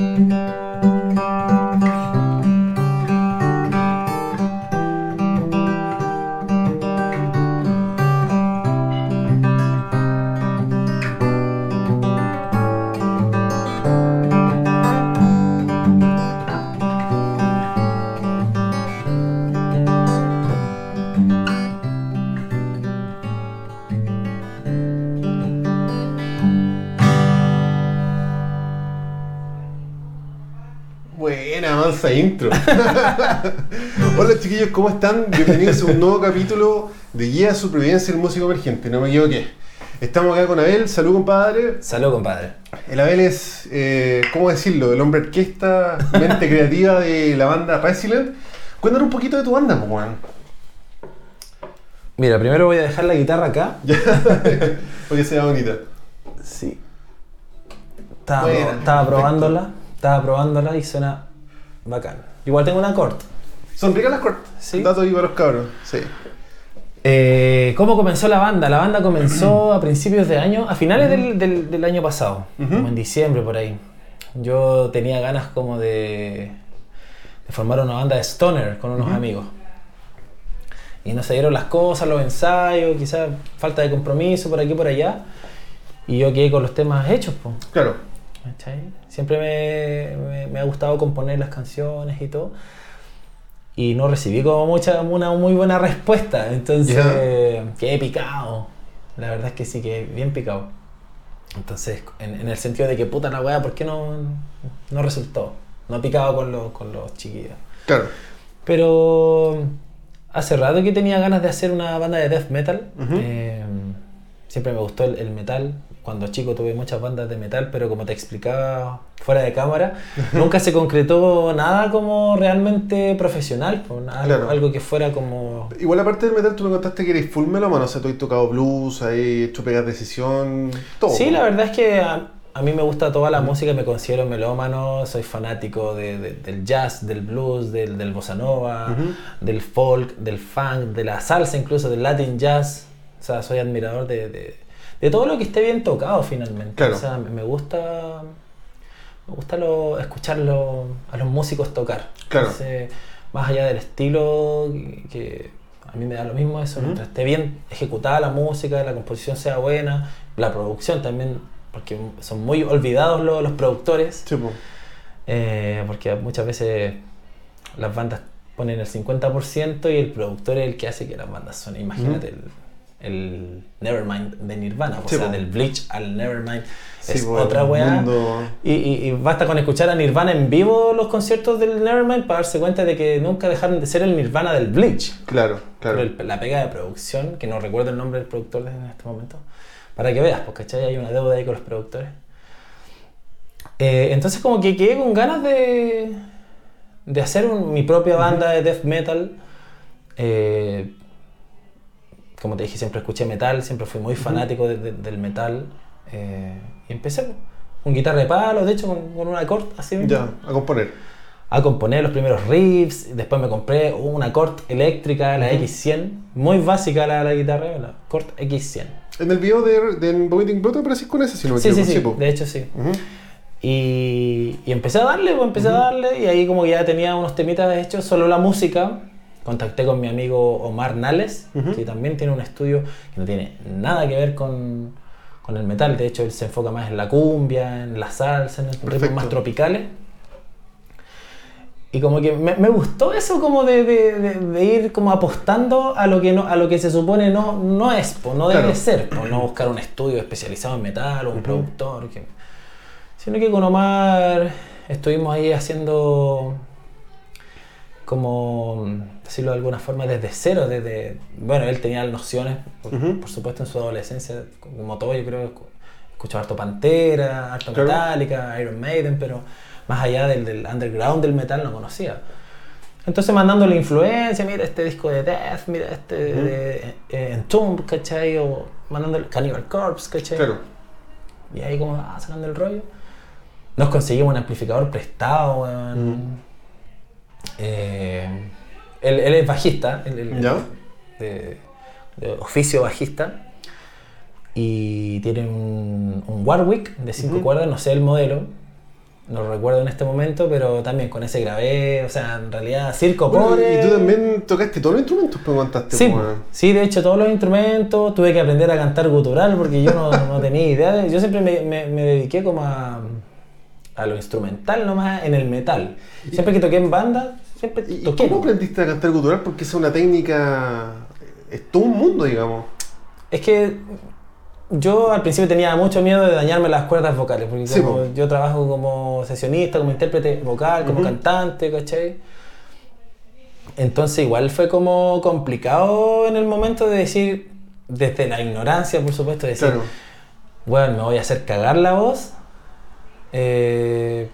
Buena, Hola chiquillos, ¿cómo están? Bienvenidos a un nuevo capítulo de Guía a Supervivencia del Músico Emergente. No me equivoqué. Estamos acá con Abel. Salud, compadre. Salud, compadre. El Abel es, eh, ¿cómo decirlo? El hombre orquesta, mente creativa de la banda Resilient. Cuéntanos un poquito de tu banda, pues, weón. Mira, primero voy a dejar la guitarra acá. Porque sea bonita. Sí. Estaba, pro- estaba probándola, estaba probándola y suena bacán. Igual tengo una corta. Son ricas las cortas. Sí. Dato ahí para los cabros. Sí. Eh, ¿Cómo comenzó la banda? La banda comenzó a principios de año, a finales del, del- del año pasado, Ujú. como en diciembre por ahí. Yo tenía ganas como de, de formar una banda de stoner con unos amigos. Y no se dieron las cosas, los ensayos, quizás falta de compromiso por aquí y por allá. Y yo quedé con los temas hechos, pues. Claro. ¿Cachai? Siempre me, me- me ha gustado componer las canciones y todo. Y no recibí como mucha, una muy buena respuesta. Entonces quedé picado. La verdad es que sí, quedé bien picado. Entonces, en, en el sentido de que puta la weá, ¿por qué no, no resultó? No picado con los, con los chiquillos. Claro. Pero hace rato que tenía ganas de hacer una banda de death metal. Eh, siempre me gustó el, el metal. Cuando chico tuve muchas bandas de metal, pero como te explicaba fuera de cámara, nunca se concretó nada como realmente profesional. pues, algo, Claro. algo que fuera como... Igual aparte del metal, tú me contaste que eres full melómano, o sea, tú has tocado blues, has hecho pegas de sesión, todo. Sí, la verdad es que a, a mí me gusta toda la música, me considero melómano, soy fanático de- de- del jazz, del blues, del, del bossa nova, del folk, del funk, de la salsa incluso, del latin jazz. O sea, soy admirador de, de- de todo lo que esté bien tocado finalmente. Claro. O sea, me gusta, me gusta lo, escucharlo a los músicos tocar. Claro. Entonces, más allá del estilo, que, a mí me da lo mismo eso, mientras esté bien ejecutada la música, la composición sea buena, la producción también, porque son muy olvidados los, los productores, Sí, eh, porque muchas veces las bandas ponen el 50% y el productor es el que hace que las bandas suenen. Imagínate el, el Nevermind de Nirvana, o sea, po. del Bleach al Nevermind. Sí, es po, otra weá. Y, y- y basta con escuchar a Nirvana en vivo los conciertos del Nevermind para darse cuenta de que nunca dejaron de ser el Nirvana del Bleach. Claro, claro. Pero el- la pega de producción, que no recuerdo el nombre del productor en este momento, para que veas, porque ¿cachai? hay una deuda ahí con los productores. Eh, entonces como que quedé con ganas de, de hacer un- mi propia banda de death metal. Eh, como te dije, siempre escuché metal, siempre fui muy fanático de- de- del metal. eh, y empecé con guitarra de palo, de hecho con, con una corta así mismo Ya, a componer. a componer los primeros riffs. Después me compré una Cort eléctrica, la X100, muy básica la, la guitarra, la Cort X100. En el video de, de Vomiting Blood apareces con ese, si no me Sí, sí, equivoco. sí, po. de hecho sí. Ujú. Y, y empecé a darle, pues empecé a darle, y ahí como que ya tenía unos temitas hechos, solo la música. Contacté con mi amigo Omar Nales, que también tiene un estudio que no tiene nada que ver con, con el metal. De hecho, él se enfoca más en la cumbia, en la salsa, en ritmos más tropicales. Y como que me, me gustó eso como de, de- de- de ir como apostando a lo que no a lo que se supone no, no es, po, no debe Claro. ser, po, no buscar un estudio especializado en metal o un productor, que- sino que con Omar estuvimos ahí haciendo como decirlo de alguna forma desde cero, desde bueno, él tenía nociones, por, supuesto en su adolescencia, como todo yo creo escuchaba harto Pantera, harto Claro. Metallica, Iron Maiden, pero más allá del, del underground del metal no conocía. Entonces mandándole influencia, mira este disco de Death, mira este Ujú. de eh, Entomb, ¿cachai? O mandándole Cannibal Corpse, ¿cachai? Claro. Y ahí como ah, sacando el rollo. Nos conseguimos un amplificador prestado, weón. Eh, él, él es bajista, él- él- ¿Ya? De, de oficio bajista. Y tiene un, un Warwick de 5 Ujú. cuerdas, no sé el modelo. no lo recuerdo en este momento, pero también con ese grabé, o sea, en realidad circo Bueno, pobre. y tú también tocaste todos los instrumentos, pero contaste. Sí, pues, sí, de hecho todos los instrumentos, tuve que aprender a cantar gutural porque yo no, no tenía idea, de- yo siempre me, me- me dediqué como a, a lo instrumental nomás en el metal. Siempre que toqué en banda, siempre ¿Y toqué. cómo aprendiste a cantar gutural? Porque es una técnica. Es todo un mundo, digamos. Es que yo al principio tenía mucho miedo de dañarme las cuerdas vocales, porque Sí, como po. yo trabajo como sesionista, como intérprete vocal, como cantante, ¿cachai? Entonces igual fue como complicado en el momento de decir, desde la ignorancia, por supuesto, de decir, Claro. bueno, me voy a hacer cagar la voz. eh,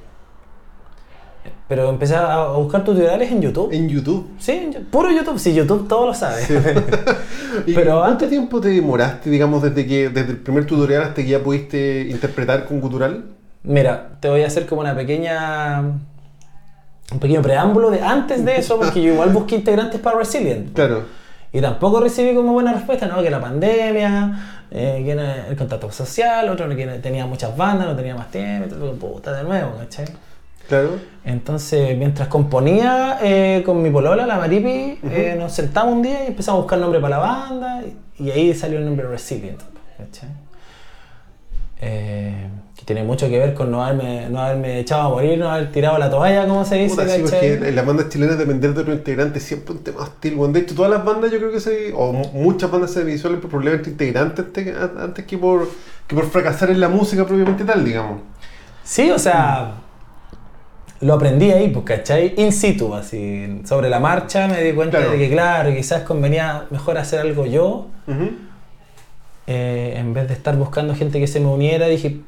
pero empecé a buscar tutoriales en YouTube. En YouTube. Sí, puro YouTube. Sí, YouTube todo lo sabe. Sí. ¿Y Pero cuánto tiempo te demoraste, digamos, desde que desde el primer tutorial hasta que ya pudiste interpretar con gutural? Mira, te voy a hacer como una pequeña. Un pequeño preámbulo de antes de eso, porque yo igual busqué integrantes para Resilient. Claro. Y tampoco recibí como buena respuesta, ¿no? Que la pandemia, eh, que el contacto social, otro que tenía muchas bandas, no tenía más tiempo, puta, de nuevo, ¿cachai? Claro. Entonces, mientras componía eh, con mi polola, la Maripi, eh, nos sentamos un día y empezamos a buscar nombre para la banda, y, y ahí salió el nombre Resilient. Eh, que tiene mucho que ver con no haberme, no haberme echado a morir, no haber tirado la toalla, como se dice, Puta, sí, porque en las bandas chilenas depender de otro integrante es siempre un tema hostil. Bueno, de hecho, todas las bandas yo creo que se, o mu- muchas bandas se visualizan por problemas entre integrantes antes, antes que, por, que por fracasar en la música propiamente tal, digamos. Sí, o sea, lo aprendí ahí, pues, ¿cachai? In situ, así, sobre la marcha me di cuenta Claro. de que, claro, quizás convenía mejor hacer algo yo, eh, en vez de estar buscando gente que se me uniera, dije,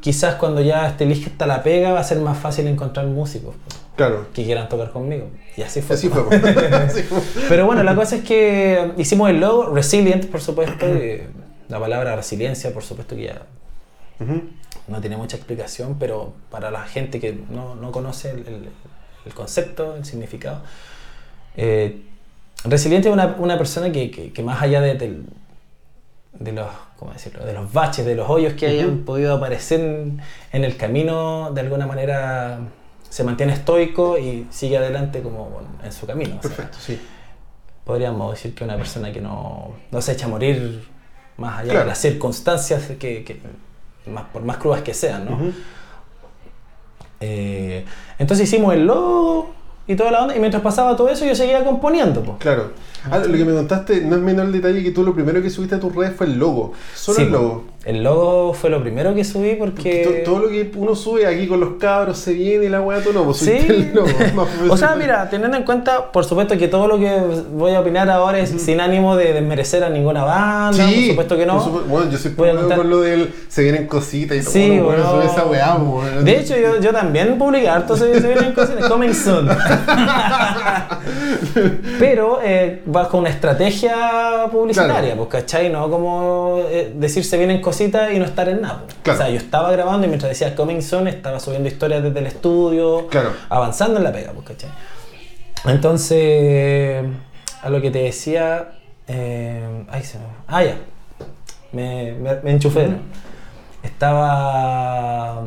quizás cuando ya esté lista la pega va a ser más fácil encontrar músicos pues, Claro. que quieran tocar conmigo. Y así fue. Así pues. fue. Así fue. Pero bueno, la cosa es que hicimos el logo, Resilient, por supuesto, y la palabra resiliencia, por supuesto que ya. No tiene mucha explicación, pero para la gente que no, no conoce el, el- el concepto, el significado, eh, resiliente es una, una persona que, que- que más allá de, del- de los, ¿cómo decirlo? de los baches, de los hoyos que hayan podido aparecer en, en el camino, de alguna manera se mantiene estoico y sigue adelante como en su camino. O sea, Perfecto, sí. podríamos decir que una persona que no, no se echa a morir más allá Claro. de las circunstancias que, que- más, por más crudas que sean, ¿no? Eh, entonces hicimos el logo y toda la onda, y mientras pasaba todo eso yo seguía componiendo. po. Claro. Ah, lo que me contaste no es menor el detalle que tú lo primero que subiste a tus redes fue el logo. Solo Sí, el logo. El logo fue lo primero que subí porque... To- Todo lo que uno sube aquí con los cabros se viene y la weá, tú no, pues Sí. el logo. O sea, mira, teniendo en cuenta, por supuesto que todo lo que voy a opinar ahora es sin ánimo de desmerecer a ninguna banda, por supuesto que no. supuesto. Bueno, yo soy contar- con lo del se vienen cositas y todo. Sí, bueno, bueno. esa weá, weón. De hecho, yo, yo también publiqué harto se, se vienen cositas, coming soon. Pero eh, bajo una estrategia publicitaria, Claro. pues, ¿cachai? No como eh, decir se vienen cositas y no estar en nada. pues. Claro. O sea, yo estaba grabando y mientras decía coming soon estaba subiendo historias desde el estudio, Claro. avanzando en la pega, pues, ¿cachai? Entonces, a lo que te decía, eh, ay, se me... Ah, ya. Me, me, me enchufé. Estaba...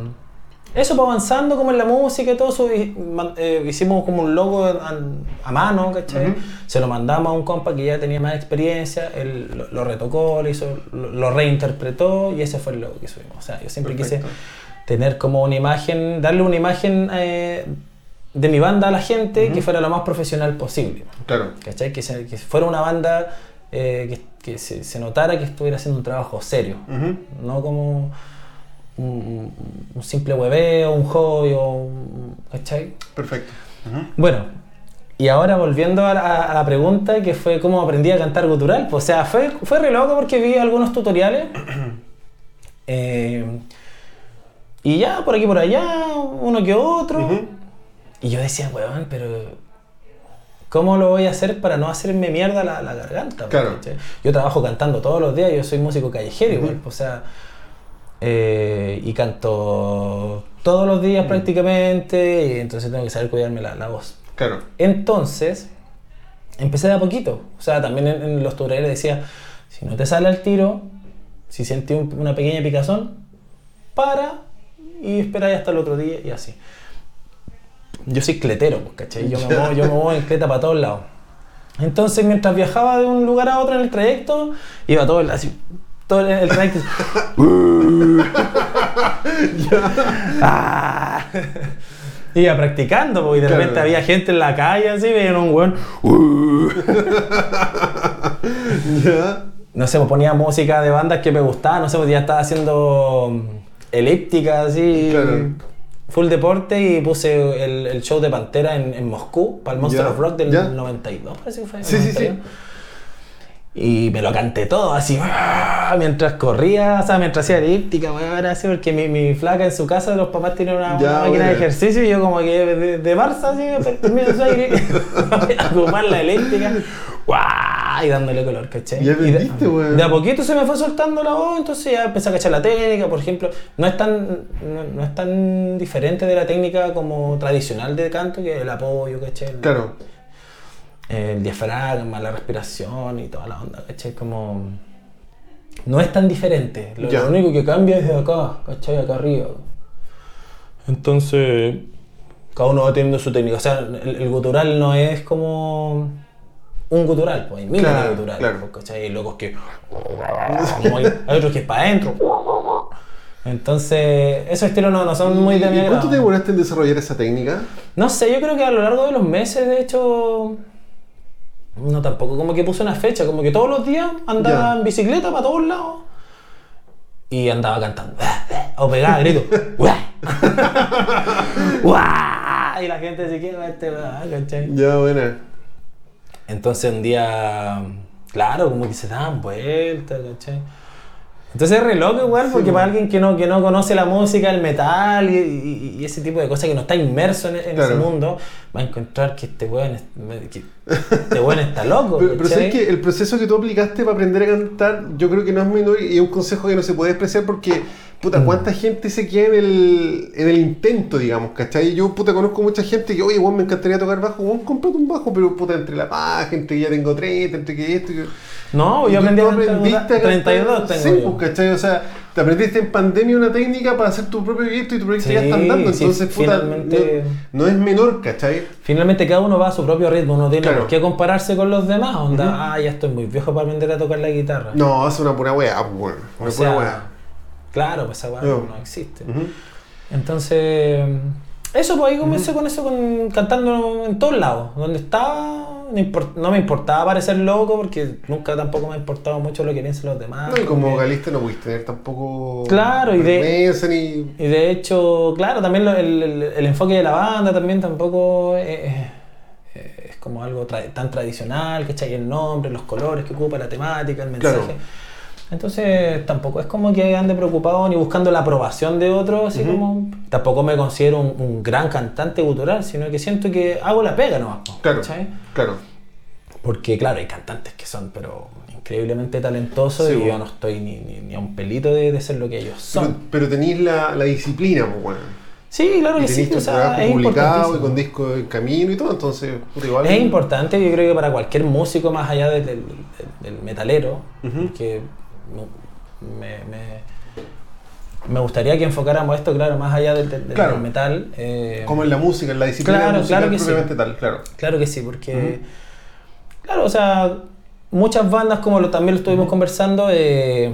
Eso, pues avanzando como en la música y todo eso, y eh, hicimos como un logo a, a mano, ¿cachai? Ujú. Se lo mandamos a un compa que ya tenía más experiencia, él lo, lo retocó, lo, hizo, lo, lo reinterpretó y ese fue el logo que subimos. O sea, yo siempre Perfecto. quise tener como una imagen, darle una imagen eh, de mi banda a la gente Ujú. que fuera lo más profesional posible. Claro. ¿Cachai? Que, se- que fuera una banda eh, que, que se, se notara que estuviera haciendo un trabajo serio, Ujú. no como un, un simple hueveo, un hobby o un- ¿cachai? Perfecto. Ujú. Bueno, y ahora volviendo a la, a la pregunta que fue cómo aprendí a cantar gutural, pues, o sea, fue, fue re loco porque vi algunos tutoriales eh, y ya por aquí por allá, uno que otro, Ujú. y yo decía, weón, pero ¿cómo lo voy a hacer para no hacerme mierda la, la garganta? Claro. Yo trabajo cantando todos los días, yo soy músico callejero Ujú. igual, pues, o sea, eh, y canto todos los días prácticamente, y entonces tengo que saber cuidarme la, la voz. Claro. Entonces, empecé de a poquito. O sea, también en, en los tutoriales decía, si no te sale al tiro, si sentí un- una pequeña picazón, para, y esperáis hasta el otro día y así. Yo soy cletero, pues, ¿cachai? Yo me, muevo, yo me muevo en cleta para todos lados. Entonces, mientras viajaba de un lugar a otro en el trayecto, iba todo el, así, todo el, el trayecto. Ah. Iba practicando, y de Claro. repente había gente en la calle, así, veían un weón. Ya. No sé, pues ponía música de bandas que me gustaba, no sé, pues ya estaba haciendo elíptica, así. Claro. Full deporte y puse el, el show de Pantera en, en Moscú, para el Monster of Rock del ya. 92, parece que fue. Sí, sí, sí. 91. Y me lo canté todo así, ¡ah! mientras corría, o sea, mientras hacía elíptica, weón, así, porque mi, mi flaca en su casa, los papás tienen una, Ya, una máquina de ejercicio y yo como que de, de Barça, así, termino su aire, a ocupar la elíptica, ¡guau! y dándole color, ¿cachai? Ya de- aprendiste, weón. de a poquito se me fue soltando la voz, entonces ya empecé a cachar la técnica, por ejemplo. No es tan, no, no es tan diferente de la técnica como tradicional de canto, que el apoyo, ¿cachai? Claro. El diafragma, la respiración y toda la onda, ¿cachai? Como... No es tan diferente. Lo, único que cambia es de acá, ¿cachai? Acá arriba. Entonces, cada uno va teniendo su técnica. O sea, el, el gutural no es como un gutural, pues hay miles Claro, de guturales, claro. pues, ¿cachai? Hay locos que... como hay, hay otros que es para adentro. Entonces, esos estilos no, no son muy de mi ¿Y cuánto te demoraste en desarrollar esa técnica? No sé, yo creo que a lo largo de los meses, de hecho, no tampoco como que puse una fecha, como que todos los días andaba Ya. en bicicleta para todos lados y andaba cantando. O pegaba grito. Y la gente se queda este weón", ¿cachai? Ya, buena. Entonces un día, claro, como que se daban vueltas, ¿cachai? Entonces es re loco igual, porque para alguien que no, que no conoce la música, el metal y, y- y ese tipo de cosas, que no está inmerso en, en ese mundo, va a encontrar que este weón, este weón está loco. Pero, pero sabes que el proceso que tú aplicaste para aprender a cantar, yo creo que no es menor y es un consejo que no se puede despreciar porque, puta, Mm. cuánta gente se queda en el, en el intento, digamos, ¿cachai? Yo, puta, conozco mucha gente que, oye, weón, me encantaría tocar bajo, weón, cómprate un bajo, pero, puta, entre la paja, entre que ya tengo 30, entre que esto, que... No, yo aprendí a cantar aprendiste a cantar- 32 tengo Sí, pues, ¿cachai? O sea, te aprendiste en pandemia una técnica para hacer tu propio proyecto y tu proyecto ya Sí, está andando, sí, entonces, puta, finalmente- no, no es menor, ¿cachai? Finalmente cada uno va a su propio ritmo, uno tiene Claro. por qué compararse con los demás. Onda, ah, ya estoy muy viejo para aprender a tocar la guitarra. No, es una pura weá, pues, weón, O una sea, pura weá. Claro, pues esa weá No. no existe. Entonces, eso, pues ahí comencé con eso, con, cantando en todos lados. Donde estaba, no, import- no me importaba parecer loco, porque nunca tampoco me ha importado mucho lo que piensan los demás. No, y como porque- vocalista no pudiste tener tampoco Claro, y de- ni... Y de hecho, claro, también lo- el, el- el enfoque de la banda también tampoco es, como algo tra- tan tradicional, ¿cachai? El nombre, los colores que ocupa, la temática, el mensaje. Claro. Entonces tampoco es como que ande preocupado ni buscando la aprobación de otros, así como... Tampoco me considero un, un gran cantante gutural, sino que siento que hago la pega nomás, Claro, ¿cachai? claro. Porque claro, hay cantantes que son pero increíblemente talentosos Sí, y yo no estoy ni, ni, ni a un pelito de, de ser lo que ellos son. pero tenéis la, la disciplina, pues, bueno. Sí, claro que sí, o sea, es publicado y con disco en camino y todo, entonces, igual... Es importante, yo creo que para cualquier músico más allá del, del- metalero, Ujú. que me, me- me gustaría que enfocáramos esto, claro, más allá del, del- del Claro. metal. eh, Como en la música, en la disciplina Claro, musical claro que sí. tal, claro. Claro que sí, porque. Claro, o sea, muchas bandas, como lo, también lo estuvimos conversando, eh,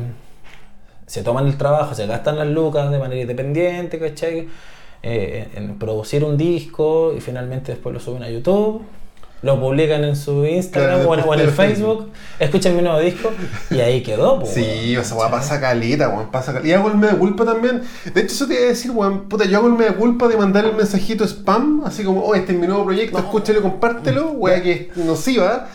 se toman el trabajo, se gastan las lucas de manera independiente, ¿cachai? Eh, en producir un disco y finalmente después lo suben a YouTube, lo publican en su Instagram Claro, o, en, o en el Facebook, escuchan mi nuevo disco y ahí quedó. po, Sí, weón, esa weá ¿cachai? pasa caleta, weón, pasa caleta. Y hago el mea culpa también. De hecho, eso te iba a decir, weón, puta, yo hago el mea culpa de mandar el mensajito spam, así como, oh, este es mi nuevo proyecto, escúchalo, compártelo, weá, que es nociva.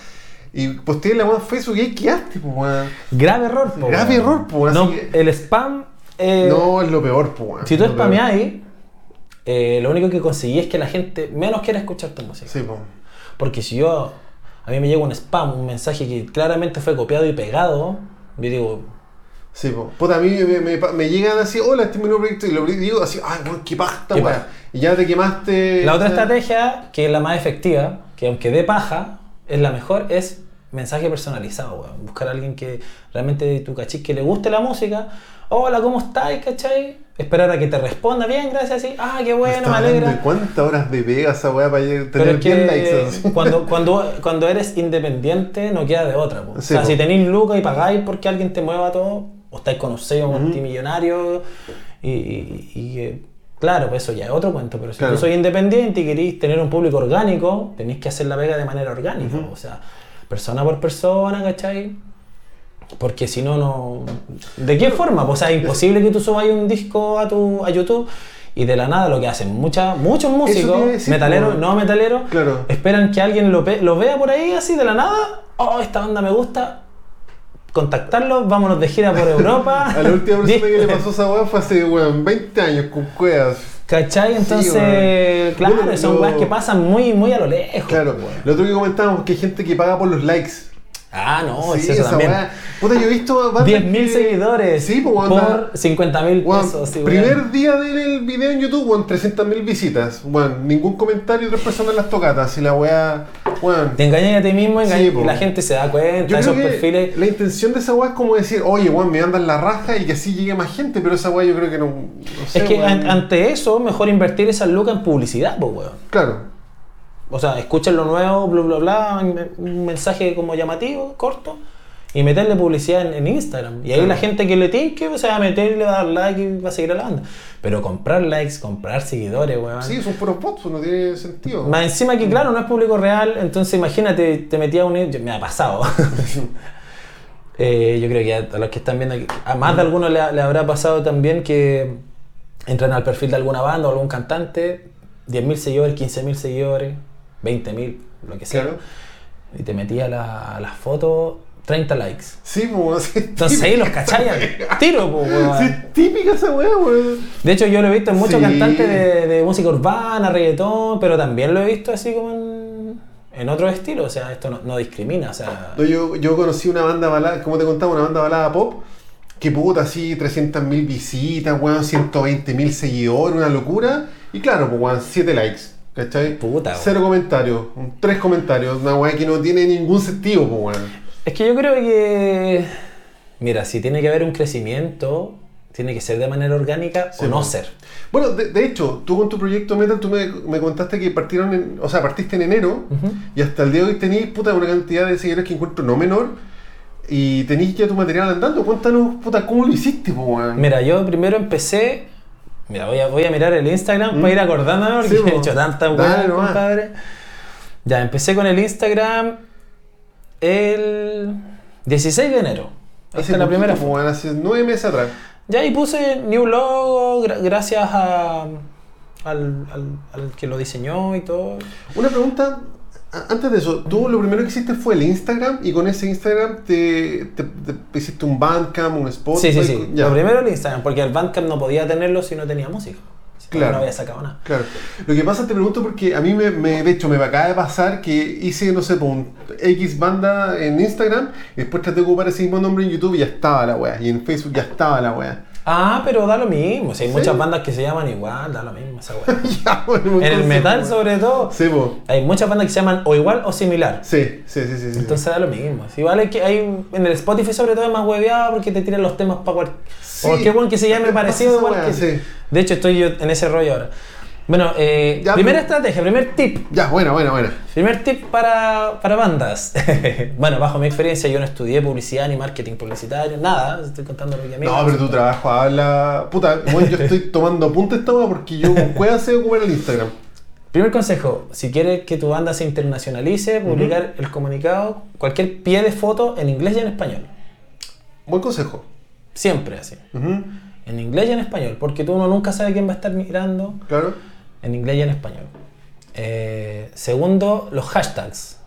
Y posteé la weá en Facebook y ahí quedaste, pues, weón. Grave error, po, Grave weón. error, po, así No, que- El spam. eh, No, es lo peor, pues, weón. Si tú peor. spameáis, eh, lo único que conseguí es que la gente menos quiera escuchar tu música. Sí, pues. Porque si yo, a mí me llega un spam, un mensaje que claramente fue copiado y pegado, yo digo, Sí, po. Puta, a mí me, me, me llegan así, hola, este es mi nuevo proyecto, y lo digo así, ay, weón, qué weá. paja. Y ya te quemaste. la otra estrategia, que es la más efectiva, que aunque dé paja, es la mejor, es mensaje personalizado, weón. Buscar a alguien que realmente tu cachis que le guste la música, hola, ¿cómo estáis? ¿Cachai? Esperar a que te responda bien, gracias, sí. Ah, qué bueno, me alegra. ¿Cuántas horas de pega esa weá para tener Pero es 10 likes? que cuando, cuando, cuando eres independiente no queda de otra. po. o sea, po. si tenéis lucas y pagáis porque alguien te mueva todo, o estáis con un sello multimillonario, y, y- y, eh, claro, pues eso ya es otro cuento. Pero si Claro. tú sois independiente y queréis tener un público orgánico, tenéis que hacer la pega de manera orgánica. O sea, persona por persona, ¿cachai? Porque si no, no. ¿De qué forma? Pues, o sea, es imposible que tú subas un disco a, tu, a YouTube y de la nada lo que hacen muchas, muchos músicos, decir, metaleros, no metaleros, Claro. esperan que alguien lo, vea por ahí así de la nada. Oh, esta banda me gusta. Contactarlos, vámonos de gira por Europa. A la última persona que le pasó esa weá fue hace, weón, 20 años con cuevas. ¿Cachai? Entonces, claro, Bueno, son lo- weas que pasan muy, muy a lo lejos. Claro, weón. lo otro que comentábamos que hay gente que paga por los likes. Ah, no, sí, es eso esa también. weá. Puta, yo he visto bandas 10.000 que- seguidores Sí, pues, weón, por da- 50 mil Weón, pesos. sí, primer día del video en YouTube, weón, 300.000 visitas. Weón, ningún comentario y tres personas en las tocatas. Y la weá. Te engañas a ti mismo engañas- Sí, y po. la gente se da cuenta, Yo esos creo que perfiles. la intención de esa weá es como decir, oye, weón, me andan la raja y que así llegue más gente, pero esa weá yo creo que no. no sé, es que an- ante eso, mejor invertir esas lucas en publicidad, pues, weón. Claro. O sea, escuchen lo nuevo, bla, bla, bla, un- mensaje como llamativo, corto, y meterle publicidad en, en Instagram. Y ahí Claro. la gente que le tinque se va a meter y le va a dar like y va a seguir a la banda. Pero comprar likes, comprar seguidores, weón. Sí, son puros bots, pues, no tiene sentido. Más encima que, claro, no es público real, entonces imagínate, te metía un... Me ha pasado. Eh, yo creo que a, a los que están viendo aquí, a más de algunos le, le habrá pasado también que entran al perfil de alguna banda o algún cantante, 10.000 seguidores, 15.000 seguidores, 20.000, lo que sea. Claro. Y te metía la, las fotos, 30 likes. Sí, pues, Entonces ahí los cachai al tiro, pues, weón. Sí, típica esa weá, weón. De hecho, yo lo he visto en muchos Sí. cantantes de, de música urbana, reggaetón, pero también lo he visto así como en, en otro estilo. O sea, esto no, no discrimina. O sea, No, yo, yo conocí una banda balada, como te contaba, una banda balada pop, que puta, así 300.000 visitas, weón, 120.000 seguidores, una locura. Y claro, pues weón, 7 likes, ¿cachai? Puta. Cero comentarios, 3 comentarios, una weá que no tiene ningún sentido, pues weón. es que yo creo que. Mira, si tiene que haber un crecimiento, tiene que ser de manera orgánica Sí, o no pues. ser. Bueno, de, de hecho, tú con tu proyecto Metal, tú me, me contaste que partieron en, o sea, partiste en enero y hasta el día de hoy tenéis, puta, una cantidad de seguidores que encuentro no menor y tenéis ya tu material andando. Cuéntanos, puta, ¿cómo lo hiciste, weón? Mira, yo primero empecé. Mira, voy a, voy a mirar el Instagram Mm. para ir acordándome porque Sí, he hecho tanta Dale weá, nomás. compadre. Ya, empecé con el Instagram el 16 de enero. Hace está la primera foto. weón, hace nueve meses atrás. Ya, y puse New Logo gra- gracias a, al, al, al que lo diseñó y todo. Una pregunta, antes de eso, tú lo primero que hiciste fue el Instagram y con ese Instagram te, te- te hiciste un Bandcamp, un Spotify. Sí, sí, sí. ya. Lo primero el Instagram, porque el Bandcamp no podía tenerlo si no tenía música. Si Claro. no había sacado nada. Claro. Lo que pasa, te pregunto porque a mí me, me- de hecho, me acaba de pasar que hice, no sé, por un X banda en Instagram y después traté de ocupar ese mismo nombre en YouTube y ya estaba la wea. Y en Facebook ya estaba la wea. Ah, pero da lo mismo. Si hay Sí. muchas bandas que se llaman igual, da lo mismo esa weá. Ya, bueno, En el metal, sobre todo, Sí, hay muchas bandas que se llaman o igual o similar. Sí, sí, sí, sí. sí. Entonces da lo mismo. Si vale que hay en el Spotify sobre todo es más hueveado porque te tiran los temas para cualquier. Sí. Cualquier buen que se llame parecido igual que. De hecho estoy yo en ese rollo ahora. Bueno, eh, Ya, primera pero- estrategia, primer tip. Ya, buena, buena, buena. Primer tip para, para bandas. bueno, bajo mi experiencia yo no estudié publicidad ni marketing publicitario, nada. Estoy contando lo que a mí me No, pero tu trabajo habla. Puta, bueno, yo estoy tomando apuntes wea porque yo con cueva sé ocupar el Instagram. Primer consejo, si quieres que tu banda se internacionalice, publicar el comunicado, cualquier pie de foto en inglés y en español. Buen consejo. Siempre así. Ujú, En inglés y en español, porque tú uno nunca sabe quién va a estar mirando Claro. En inglés y en español. Eh, segundo, los hashtags.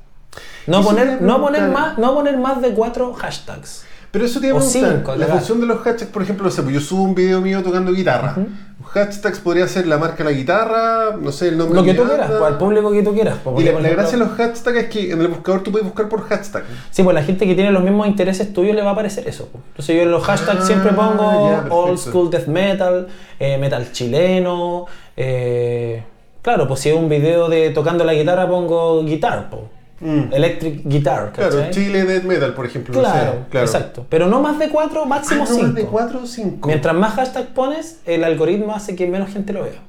No poner, no, poner más, no poner más de cuatro hashtags. Pero eso te iba a preguntar, cinco, la función de los hashtags, por ejemplo, no sé, pues yo subo un video mío tocando guitarra. Los hashtags podría ser la marca de la guitarra, no sé, el nombre Lo que tú quieras, pues, al público que tú quieras. pues, Y la, gracia de los hashtags es que en el buscador tú puedes buscar por hashtag. Sí, pues la gente que tiene los mismos intereses tuyos le va a aparecer eso. pues. Entonces yo en los hashtags Ah, siempre pongo ya, perfecto. old school death metal, eh, metal chileno. eh, claro, pues si es un video de tocando la guitarra pongo guitar. pues. Mm. Electric Guitar, Claro. Chile Death Metal, por ejemplo. Claro, claro. exacto. Pero no más de cuatro, máximo Ah, no, cinco. más de 4 o 5. Mientras más hashtag pones, el algoritmo hace que menos gente lo vea.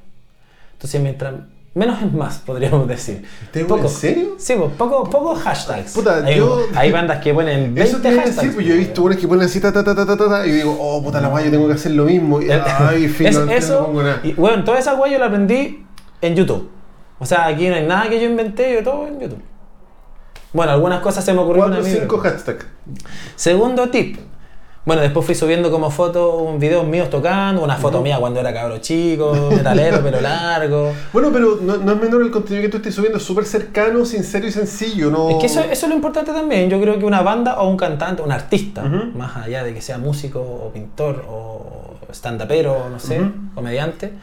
Entonces, mientras menos es más, podríamos decir. ¿En serio? Sí, pues poco, poco hashtags. Puta, hay, yo- hay bandas que ponen 20 Eso te hashtags. decir, pues yo he visto unas que ponen así ta ta ta ta ta ta, y digo, oh puta la guay, yo tengo que hacer lo mismo. Y, ay, fin, Es- no, no eso, pongo nada. y bueno, toda esa guay yo la aprendí en YouTube. O sea, aquí no hay nada que yo inventé, yo todo en YouTube. Bueno, algunas cosas se me ocurrieron 4 a o mí. 5 pero- hashtags. Segundo tip. Bueno, después fui subiendo como fotos, videos míos tocando, una foto mía cuando era cabro chico, metalero, pelo largo. Bueno, pero no, no es menor el contenido que tú estés subiendo, es súper cercano, sincero y sencillo, ¿no? Es que eso, eso es lo importante también. Yo creo que una banda o un cantante, un artista, Ujú. más allá de que sea músico o pintor o stand-upero, no sé, Ujú. comediante,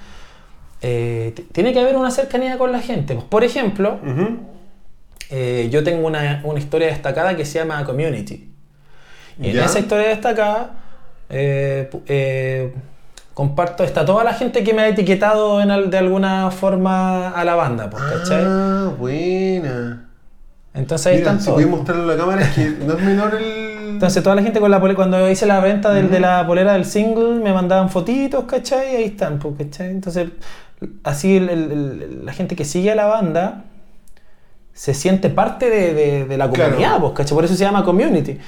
eh, tiene que haber una cercanía con la gente. Pues, por ejemplo. Eh, yo tengo una, una historia destacada que se llama Community. Y en Ya. esa historia destacada eh, eh, comparto, está toda la gente que me ha etiquetado en al- de alguna forma a la banda, pues, ¿cachai? Ah, buena. Entonces ahí Mira, están si podéis mostrarlo en la cámara, es que no es menor el. Entonces toda la gente con la polera, cuando hice la venta del- de la polera del single, me mandaban fotitos, ¿cachai? Y ahí están, pues, ¿cachai? Entonces, así el- el- el- la gente que sigue a la banda se siente parte de, de- de la Claro. comunidad, pues, ¿cachai? Por eso se llama community.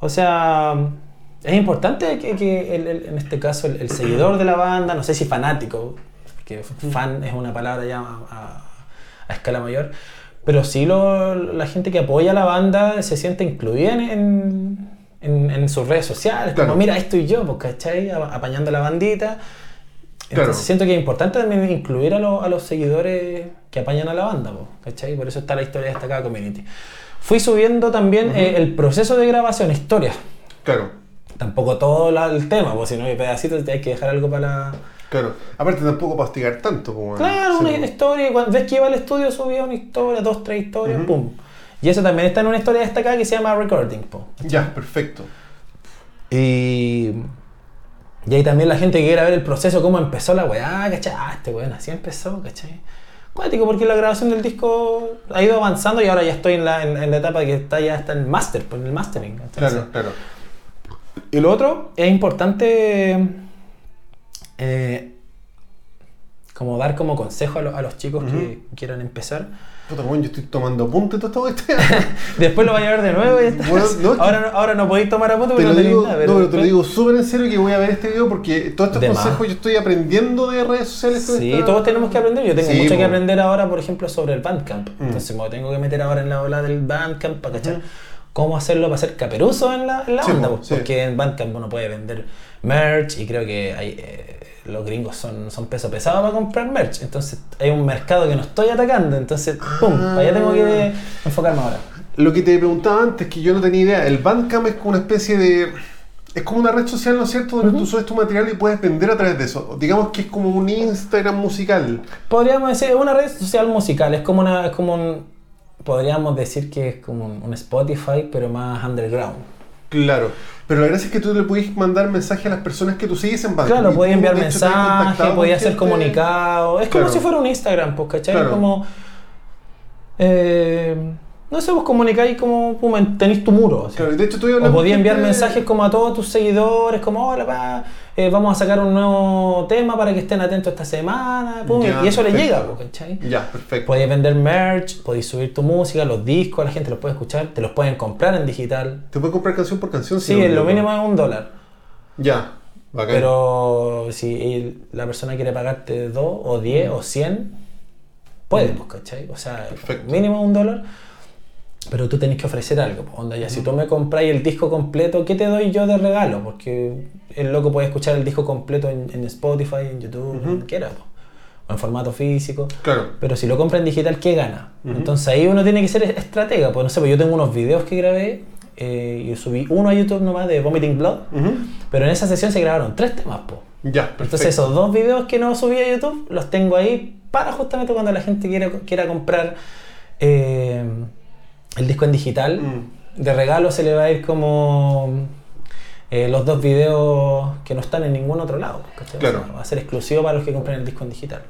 O sea, es importante que, que el- el- en este caso el, el seguidor de la banda, no sé si fanático, que fan es una palabra ya a, a- a escala mayor, pero sí lo- la gente que apoya a la banda se siente incluida en, en, en- en sus redes sociales, Claro. como mira, estoy yo, pues, ¿cachai? A- Apañando la bandita. Claro. Entonces siento que es importante también incluir a, a los seguidores que apañan a la banda, pues, ¿cachai? Por eso está la historia destacada community. Fui subiendo también eh, el proceso de grabación, historias. Claro, Tampoco todo la- el tema, pues si no hay pedacitos, hay que dejar algo para la... claro. Aparte, tampoco para hostigar tanto. Como Claro, una como- historia, cuando ves que iba al estudio subía una historia, dos, tres historias, Ujú. pum. Y eso también está en una historia destacada que se llama Recording, po. Ya, perfecto. Y, y ahí también la gente que quiera ver el proceso, cómo empezó la weá, ¿cachai? Ah, este weón así empezó, ¿cachai? Cuático, porque la grabación del disco ha ido avanzando y ahora ya estoy en la, en, en la etapa que está ya está en el master, pues, en el mastering. entonces- Claro, claro. Y lo otro, es importante eh, como dar como consejo a, lo- a los chicos que quieran empezar. Puta, weón, yo estoy tomando apunte todo esto. Después lo vaya a ver de nuevo y está. Bueno, no, es que- ahora, no, ahora no podéis tomar apuntes Te porque lo no tenéis digo, nada. no, pero te lo digo súper en serio que voy a ver este video porque todos estos De consejos más. yo estoy aprendiendo de redes sociales. Sí, esta- todos tenemos que aprender. Yo tengo Sí, mucho que aprender ahora, por ejemplo, sobre el Bandcamp. Mm. Entonces me tengo que meter ahora en la ola del Bandcamp para cachar cómo hacerlo para hacer caperuso en la, en la Sí, onda. sí. Porque en Bandcamp uno puede vender merch y creo que hay, eh, los gringos son, son peso pesado para comprar merch. Entonces hay un mercado que no estoy atacando. Entonces, pum, Ah. allá tengo que enfocarme ahora. Lo que te preguntaba antes, que yo no tenía idea, el Bandcamp es como una especie de... Es como una red social, ¿no es cierto? Donde tú subes tu material y puedes vender a través de eso. Digamos que es como un Instagram musical. Podríamos decir, es una red social musical, es como una, es como un, podríamos decir que es como un, Spotify, pero más underground. Claro. Pero la gracia es que tú le puedes mandar mensajes a las personas que tú sigues en Bandcamp. Claro, Y podía tú, enviar mensajes, contactado podía con hacer comunicados. Es como si fuera un Instagram, pues, ¿cachai? Claro. Como. eh, no sé, vos comunicáis como, como tenéis tu muro. Claro, de hecho tú O hablando podía con enviar mensajes como a todos tus seguidores, como, hola, pa, eh, vamos a sacar un nuevo tema para que estén atentos esta semana. pum, Ya, y eso le llega, ¿cachai? Ya, perfecto. Podéis vender merch, podéis subir tu música, los discos, la gente los puede escuchar, te los pueden comprar en digital. Te puedes comprar canción por canción. Sí, en lo mínimo es un dólar. Ya, bacán. Pero si la persona quiere pagarte 2 o 10 o 100, puede, pues, ¿cachai? O sea, Perfecto. mínimo un dólar. Pero tú tenés que ofrecer algo. Onda, ya si tú me compráis el disco completo, ¿qué te doy yo de regalo? Porque el loco puede escuchar el disco completo en, en Spotify, en YouTube, donde quiera, pues, o en formato físico. Claro. Pero si lo compra en digital, ¿qué gana? Entonces ahí uno tiene que ser estratega. Pues no sé, pues yo tengo unos videos que grabé eh, y subí uno a YouTube nomás de Vomiting Blood. Pero en esa sesión se grabaron tres temas, po. Ya, perfecto. Entonces esos dos videos que no subí a YouTube los tengo ahí para justamente cuando la gente quiera, quiera comprar eh, el disco en digital. Mm. De regalo se le va a ir como eh, los dos videos que no están en ningún otro lado. ¿cachai? O sea, Claro. va a ser exclusivo para los que compren el disco en digital.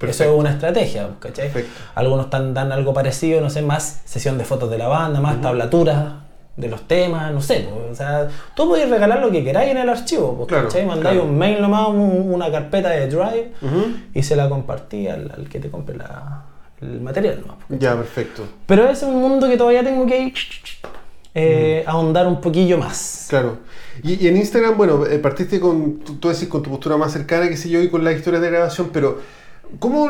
Eso es una estrategia, ¿cachai? Perfecto. Algunos están, dan algo parecido, no sé, más sesión de fotos de la banda, más tablaturas de los temas, no sé. pues, o sea, tú podés regalar lo que queráis en el archivo, pues, Claro, ¿cachai? Mandáis claro. un mail nomás, un- una carpeta de Drive y se la compartí al, al que te compre la- el material nomás. Ya, perfecto. Pero ese es un mundo que todavía tengo que eh, ahondar un poquillo más. Claro. Y, y en Instagram, bueno, eh, partiste con, tú, tú decís, con tu postura más cercana, qué sé yo, y con las historias de grabación, pero ¿cómo,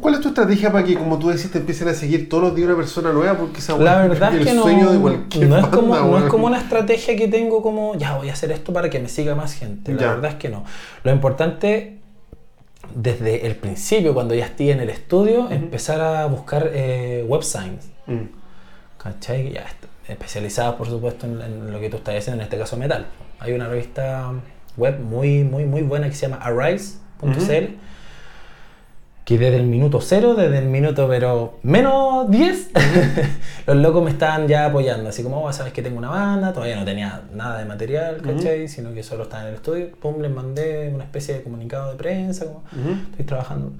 ¿cuál es tu estrategia para que, como tú decís, te empiecen a seguir todos los días una persona nueva? Porque esa La verdad es el que no, sueño de cualquier no, es banda, como, no es como una estrategia que tengo como, ya voy a hacer esto para que me siga más gente. La Ya. verdad es que no. Lo importante, desde el principio, cuando ya estoy en el estudio, empezar a buscar eh, websites. Mm. ¿Cachai? Ya especializadas, por supuesto, en, en lo que tú estás haciendo, en este caso metal. Hay una revista web muy, muy, muy buena que se llama Arise.cl. Que desde el minuto cero, desde el minuto pero menos 10, los locos me estaban ya apoyando. Así como, oh, sabes que tengo una banda, todavía no tenía nada de material, ¿cachai? Sino que solo estaba en el estudio. Pum, les mandé una especie de comunicado de prensa, como, Ujú. estoy trabajando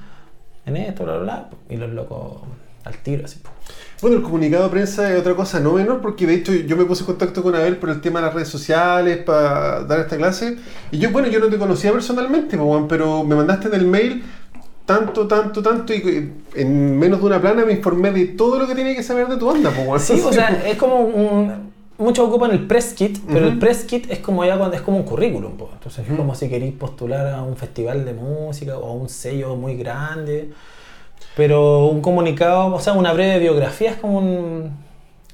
en esto, bla, bla, bla. Y los locos al tiro, así. pum. Bueno, el comunicado de prensa es otra cosa no menor, porque de hecho yo me puse en contacto con Abel por el tema de las redes sociales para dar esta clase. Y yo, bueno, yo no te conocía personalmente, pero me mandaste en el mail tanto, tanto, tanto, y en menos de una plana me informé de todo lo que tenía que saber de tu banda, po, weón. Sí, o sea, es como un... Muchos ocupan el press kit, pero el press kit es como ya cuando es como un currículum, po. entonces es como si queréis postular a un festival de música o a un sello muy grande, pero un comunicado, o sea, una breve biografía es como un,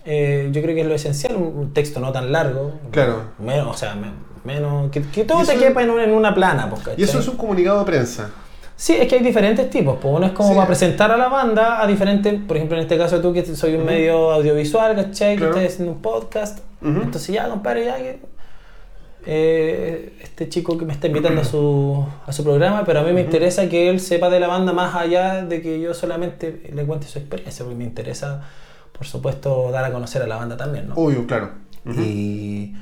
eh, yo creo que es lo esencial, un texto no tan largo, Claro. menos, o sea, me- menos, que, que todo eso- quepa en, en una plana, pues, Y eso es un comunicado de prensa. Sí, es que hay diferentes tipos. Pues uno es como Sí. para presentar a la banda a diferentes, por ejemplo, en este caso tú que soy un medio audiovisual, ¿cachai? Claro. Que estás haciendo un podcast. Ujú. Entonces ya, compadre, ya que... eh, este chico que me está invitando a su, a su programa, pero a mí me interesa que él sepa de la banda más allá de que yo solamente le cuente su experiencia, porque me interesa, por supuesto, dar a conocer a la banda también, ¿no? Obvio, claro. Y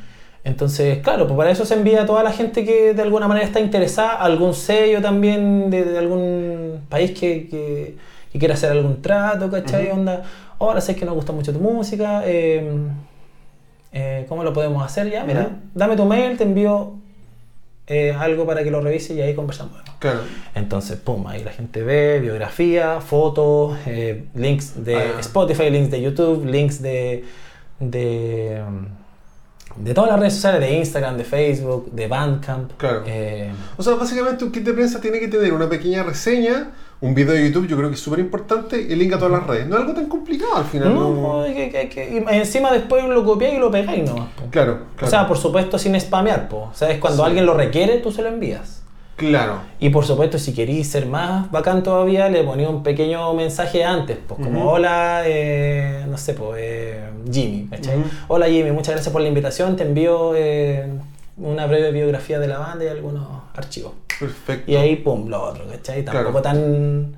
entonces, claro, pues para eso se envía a toda la gente que de alguna manera está interesada, algún sello también de, de algún país que, que- que quiera hacer algún trato, ¿cachai? Onda, ahora sé que nos gusta mucho tu música, eh, eh, ¿cómo lo podemos hacer? Ya, mira, dame tu mail, te envío eh, algo para que lo revise y ahí conversamos. Claro. Entonces, pum, ahí la gente ve biografía, fotos, links de Ah. Spotify, links de YouTube, links de, de, de todas las redes sociales, de Instagram, de Facebook, de Bandcamp. Claro. Eh, O sea, básicamente un kit de prensa tiene que tener una pequeña reseña, un video de YouTube, yo creo que es súper importante, y link a todas las redes. No es algo tan complicado al final. no, no- que, que- encima después lo copiáis y lo pegáis nomás. po. Claro, claro. O sea, por supuesto sin spamear, po. O sea, es cuando Sí. alguien lo requiere, tú se lo envías. Claro. Y por supuesto, si queréis ser más bacán todavía, le ponía un pequeño mensaje antes, pues como hola, eh, no sé, pues eh, Jimmy. Hola Jimmy, muchas gracias por la invitación, te envío eh, una breve biografía de la banda y algunos archivos. Perfecto. Y ahí, pum, lo otro, ¿cachai? Tampoco Claro. tan,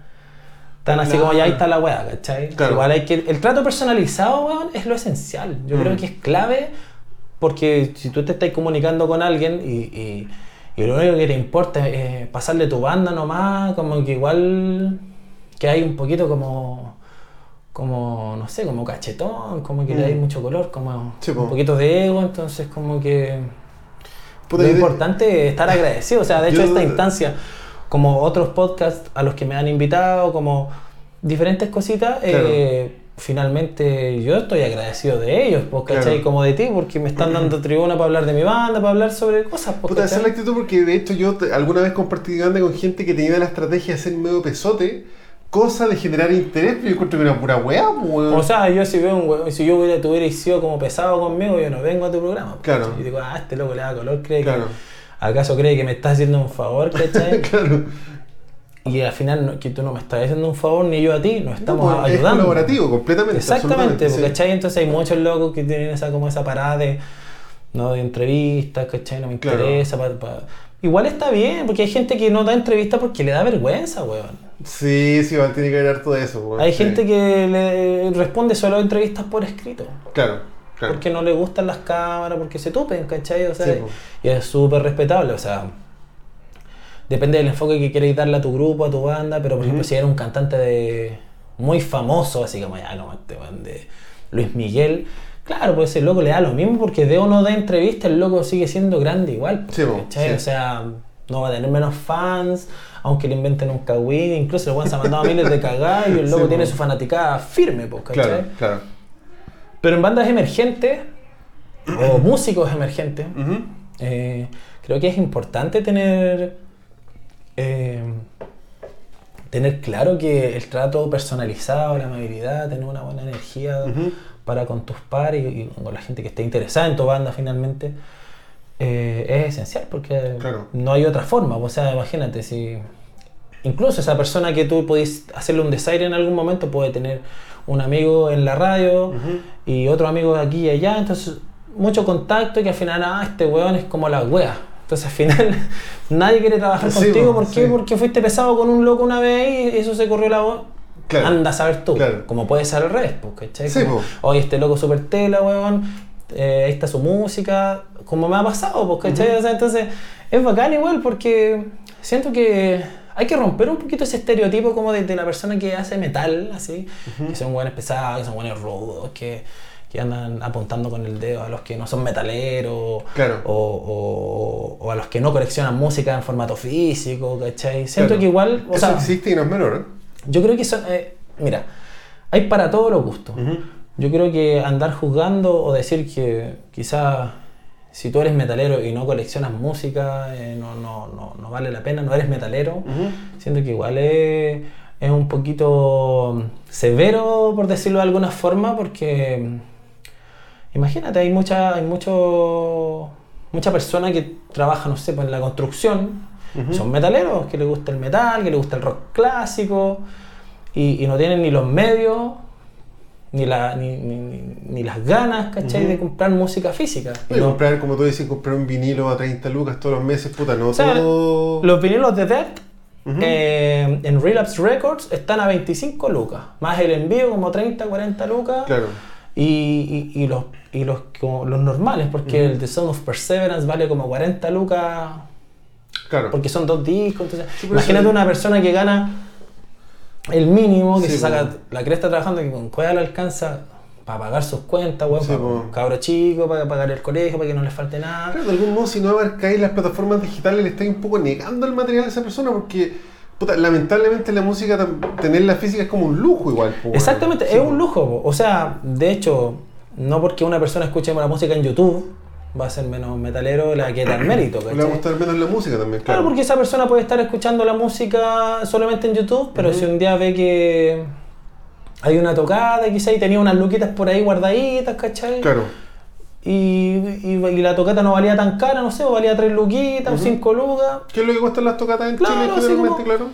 tan así Claro. como ya ahí está la weá, ¿cachai? Claro. Igual hay que, el trato personalizado, weón, es lo esencial. Yo Mm. creo que es clave porque si tú te estás comunicando con alguien y, y- y lo único que te importa es eh, pasarle tu banda nomás, como que igual que hay un poquito como, como no sé, como cachetón, como que le Mm. hay mucho color, como Sí, un poquito de ego, entonces como que Puta, lo de- importante es estar agradecido. O sea, de hecho, Yo- esta instancia, como otros podcasts a los que me han invitado, como diferentes cositas, eh, finalmente yo estoy agradecido de ellos, pues, ¿cachai? Claro. Como de ti, porque me están dando tribuna para hablar de mi banda, para hablar sobre cosas, pues, Puta, esa es la actitud porque de hecho yo te- alguna vez compartí banda con gente que tenía la estrategia de ser medio pesote, cosa de generar interés, pero yo encuentro que era pura weá, pues, weón. O sea, yo si veo un hue- si yo hubiera, tuviera sido como pesado conmigo, yo no vengo a tu programa. pues, Claro. Y digo, ah, este loco le da color, cree Claro. que. ¿Acaso cree que me está haciendo un favor, cachai? claro. Y al final no- que tú no me estás haciendo un favor ni yo a ti, nos estamos No, pues, Es ayudando. colaborativo, completamente. Exactamente, porque, sí. Entonces hay muchos locos que tienen esa como esa parada de, ¿no? de entrevistas, ¿cachai? No me Claro. interesa. pa- pa- Igual está bien, porque hay gente que no da entrevistas porque le da vergüenza, weón. Sí, sí, igual tiene que haber todo eso, weón. Hay sí. gente que le responde solo a entrevistas por escrito. Claro, claro. Porque no le gustan las cámaras, porque se tupen, ¿cachai? O sea, Sí, y es súper respetable, o sea. Depende del enfoque que queréis darle a tu grupo, a tu banda, pero por ejemplo, si eres un cantante de muy famoso, así como ya no, este de Luis Miguel, claro, pues el loco le da lo mismo porque de o no da entrevista, el loco sigue siendo grande igual. Sí, po, ¿cachai? sí. O sea, no va a tener menos fans, aunque le inventen un cagüín, incluso el weón se ha mandado miles de cagadas y el Sí, loco po. tiene su fanaticada firme, pues, ¿cachai? Claro, claro. Pero en bandas emergentes o músicos emergentes, eh, creo que es importante tener eh, tener claro que el trato personalizado, la amabilidad, tener una buena energía para con tus pares y, y con la gente que esté interesada en tu banda finalmente eh, es esencial porque Claro. no hay otra forma. O sea, imagínate si incluso esa persona que tú podés hacerle un desaire en algún momento puede tener un amigo en la radio y otro amigo de aquí y allá, entonces mucho contacto y que al final, ah, este weón es como la wea. Entonces al final nadie quiere trabajar Sí, contigo, po, ¿por qué? sí. Porque fuiste pesado con un loco una vez y eso se corrió la voz. Claro. Anda a saber tú, Claro. como puede ser al revés, ¿cachai? Sí, Como. Oye, este loco super tela, weón, eh, ahí está su música, como me ha pasado, pues, ¿cachai? O sea, entonces es bacán igual porque siento que hay que romper un poquito ese estereotipo como de, de la persona que hace metal, así, que son buenos pesados, que son buenos rudos, que, que andan apuntando con el dedo a los que no son metaleros, Claro. o, o- o a los que no coleccionan música en formato físico, ¿cachai? Siento Claro. que igual, o Eso sea, existe y no es menor, ¿eh? yo creo que son, eh, mira, hay para todos los gustos. Yo creo que andar juzgando o decir que quizás si tú eres metalero y no coleccionas música, eh, no, no, no, no vale la pena, no eres metalero, siento que igual es, es un poquito severo, por decirlo de alguna forma, porque imagínate, hay mucha, hay mucho, mucha persona que trabaja, no sé, pues en la construcción, son metaleros, que les gusta el metal, que les gusta el rock clásico, y, y no tienen ni los medios, ni, la, ni, ni- ni- las ganas, ¿cachai? De comprar música física. Y no- comprar, como tú dices, comprar un vinilo a 30 lucas todos los meses, puta, no O sea, todo. Los vinilos de Death eh, en Relapse Records están a 25 lucas, más el envío como 30, 40 lucas. Claro. Y, y- y los, y los, como los normales, porque el The Sound of Perseverance vale como 40 lucas, Claro. porque son dos discos. Entonces, Sí, imagínate una persona que gana el mínimo, que Sí, se saca po. la cresta trabajando, que con le alcanza para pagar sus cuentas, weón, Sí, para po. un cabro chico, para pagar el colegio, para que no le falte nada. Claro, de algún modo, si no abarcáis las plataformas digitales, le estáis un poco negando el material a esa persona porque, puta, lamentablemente la música, tam- tenerla física es como un lujo igual. po, Exactamente, es un lujo. po. O sea, de hecho, no porque una persona escuche la música en YouTube va a ser menos metalero la que da el mérito, Le va a gustar menos la música también, Claro, claro. porque esa persona puede estar escuchando la música solamente en YouTube, pero si un día ve que hay una tocada quizá y tenía unas luquitas por ahí guardaditas, ¿cachai? Claro. Y, y- y la tocata no valía tan cara, no sé, o valía 3 luquitas o Ujú. 5 lucas. ¿Qué es lo que cuestan las tocatas en Claro, Chile generalmente, como- claro?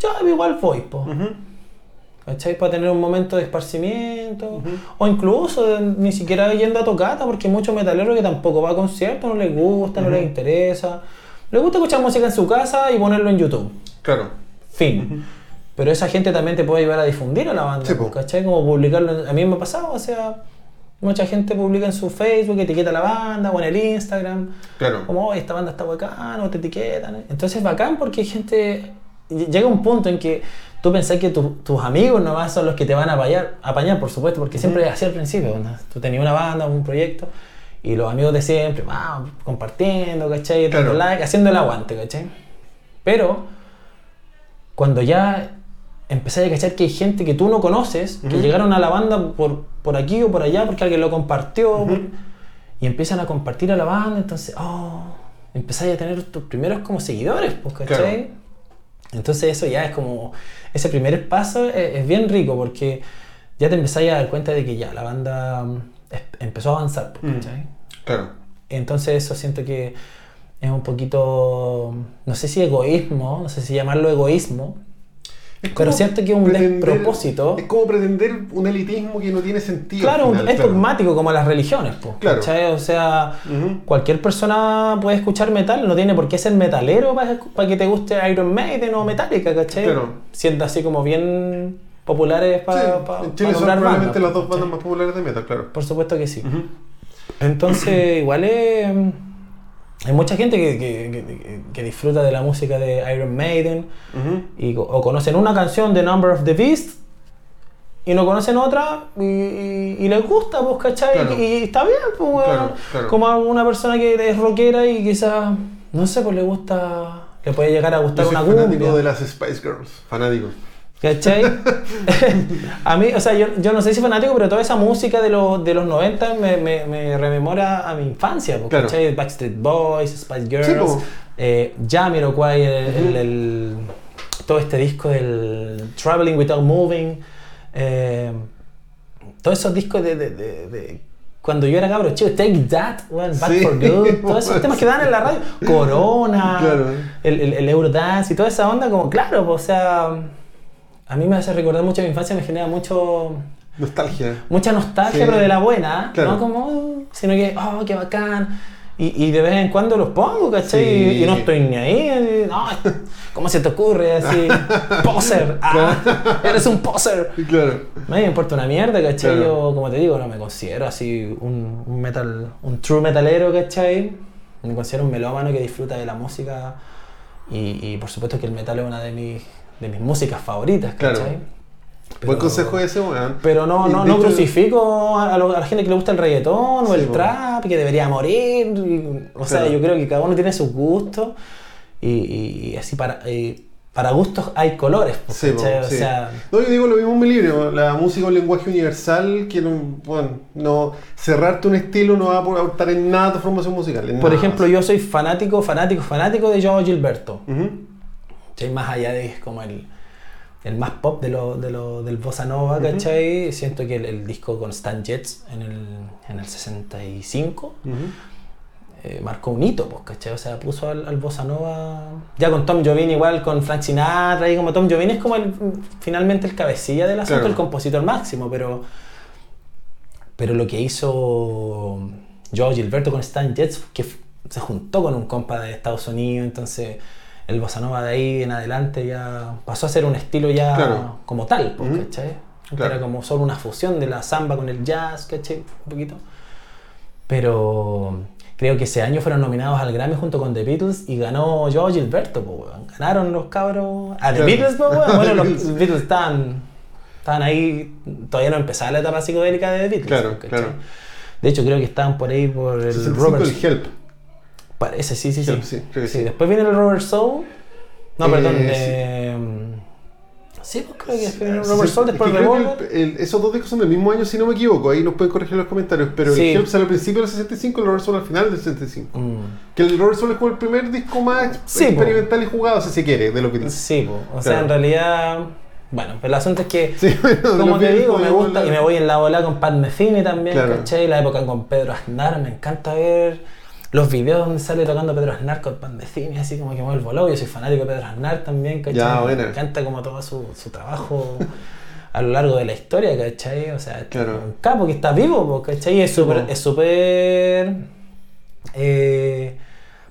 Ya, igual voy, po. Ujú. ¿Cachai? Para tener un momento de esparcimiento. O incluso de- ni siquiera yendo a tocata, porque hay muchos metaleros que tampoco va a conciertos, no les gusta, no les interesa. Les gusta escuchar música en su casa y ponerlo en YouTube. Claro. Fin. Pero esa gente también te puede ayudar a difundir a la banda, Sí. ¿cachai? Como publicarlo. en- A mí me ha pasado, o sea, mucha gente publica en su Facebook, etiqueta a la banda o en el Instagram. Claro. Como, "Oye, esta banda está bacán, o te etiquetan. Entonces es bacán porque hay gente. Llega un punto en que tú pensás que tu- tus amigos nomás son los que te van a apañar, apañar por supuesto, porque siempre es así al principio. ¿no? Tú tenías una banda, un proyecto, y los amigos de siempre, va, compartiendo, ¿cachai? Claro. like, haciendo el aguante, ¿cachai? Pero cuando ya empezáis a cachar que hay gente que tú no conoces, que Ujú. llegaron a la banda por, por aquí o por allá, porque alguien lo compartió, Ujú. por- y empiezan a compartir a la banda, entonces, oh, empezáis a tener tus primeros como seguidores, pues, ¿cachai? Claro. Entonces eso ya es como, ese primer paso es, es bien rico porque ya te empezáis a dar cuenta de que ya la banda mm, es- empezó a avanzar, pues, Mm. ¿cachai? Claro. Entonces eso siento que es un poquito, no sé si egoísmo, no sé si llamarlo egoísmo, Es pero siento que es un despropósito. Es como pretender un elitismo que no tiene sentido. Claro, final, es claro. dogmático como las religiones, pues, Claro. ¿cachai? O sea, cualquier persona puede escuchar metal, no tiene por qué ser metalero para que te guste Iron Maiden o Metallica, ¿cachai? Claro. Siendo así como bien populares para Sí, en Chile son probablemente las dos bandas más populares de metal, claro. Por supuesto que sí. Entonces, igual es, hay mucha gente que, que- que- que disfruta de la música de Iron Maiden y, o conocen una canción de Number of the Beast y no conocen otra y, y- y les gusta, pues, ¿cachai? Claro. Y, y está bien, pues, weón. Claro, claro. Como a una persona que es rockera y quizás, no sé, pues le gusta, le puede llegar a Yo gustar soy una fanático cumbia. de las Spice Girls. Fanático. ¿Cachai? a mí, o sea, yo, yo no sé si fanático, pero toda esa música de los, de los 90 me, me, me rememora a mi infancia, pues, Claro. ¿cachai? Backstreet Boys, Spice Girls, Sí, eh, Jamiroquai, el, el- el- todo este disco del Traveling Without Moving, eh, todos esos discos de, de- de- de cuando yo era cabro chico, Take That, well, Back Sí. for Good, todos esos temas que dan en la radio, Corona, Claro. el, el, el Eurodance y toda esa onda, como claro, pues, o sea, a mí me hace recordar mucho mi infancia, me genera mucho Nostalgia. mucha nostalgia, Sí. pero de la buena, Claro. no como, sino que, oh, qué bacán. Y, y de vez en cuando los pongo, ¿cachai? Sí. Y, y no estoy ni ahí. No, ¿cómo se te ocurre? Así, poser. Ah, eres un poser. Claro. Me importa una mierda, ¿cachai? Claro. Yo, como te digo, no me considero así un, un metal, un true metalero, ¿cachai? Me considero un melómano que disfruta de la música y, y por supuesto que el metal es una de mis, de mis músicas favoritas, Claro. ¿cachai? Buen consejo ese, weón. Pero no, no, no crucifico a, a lo- a la gente que le gusta el reggaetón o el po. trap, que debería morir. y- o sea, Claro. yo creo que cada uno tiene sus gustos y, y así para, y para gustos hay colores. Sí, sí. O sea, No, yo digo lo mismo en mi libro, la música es un lenguaje universal que no, bueno, no cerrarte un estilo no va a aportar en nada a tu formación musical. por nada. ejemplo, yo soy fanático, fanático, fanático de Joao Gilberto. ¿Cachai? Más allá de como el, el más pop de lo, de lo- del bossa nova, ¿cachai? Siento que el, el disco con Stan Jets en el, en el 65 Ujú. eh, marcó un hito, pues, ¿cachai? O sea, puso al, al bossa nova, ya con Tom Jobim igual, con Frank Sinatra, y como Tom Jobim es como el, finalmente el cabecilla del asunto, Claro. el compositor máximo, pero, pero lo que hizo Joe Gilberto con Stan Getz, que se juntó con un compa de Estados Unidos, entonces el bossa nova de ahí en adelante ya pasó a ser un estilo ya Claro. como tal, pues. ¿cachai? Claro. Era como solo una fusión de la samba con el jazz, ¿cachai? Un poquito. Pero creo que ese año fueron nominados al Grammy junto con The Beatles y ganó Joe Gilberto, pues, weón. Ganaron los cabros. A The Claro. Beatles, pues, weón. Bueno, los Beatles. Estaban, estaban ahí, todavía no empezaba la etapa psicodélica de The Beatles. Claro, ¿cachai? claro. De hecho, creo que estaban por ahí por el 65 Robert. el Help. Parece, sí, sí, sí. Sí. Después viene el Robert Soul. No, Eh, perdón. sí. eh, Sí, pues creo que viene el Robert Soul, es después Revolver. el- el- esos dos discos son del mismo año, si no me equivoco. Ahí nos pueden corregir en los comentarios. Pero el Help sale al principio del 65 y el Robert Soul al final del 65. Mm. Que el Robert Soul es como el primer disco más po. experimental y jugado, si se quiere, de lo que dice. Sí, po. o sea, en realidad. Bueno, pero el asunto es que. Sí, bueno, Como te digo, me gusta y me voy en la bola con Pat Metheny también, Claro. ¿cachai? La época con Pedro Aznar, me encanta ver los videos donde sale tocando Pedro Aznar con Metheny, así como que vuelvo loco. Yo soy fanático de Pedro Aznar también, ¿cachai? Ya. Me encanta como todo su, su trabajo a lo largo de la historia, ¿cachai? O sea, Claro. un capo que está vivo, ¿cachai? Y es súper, es súper eh,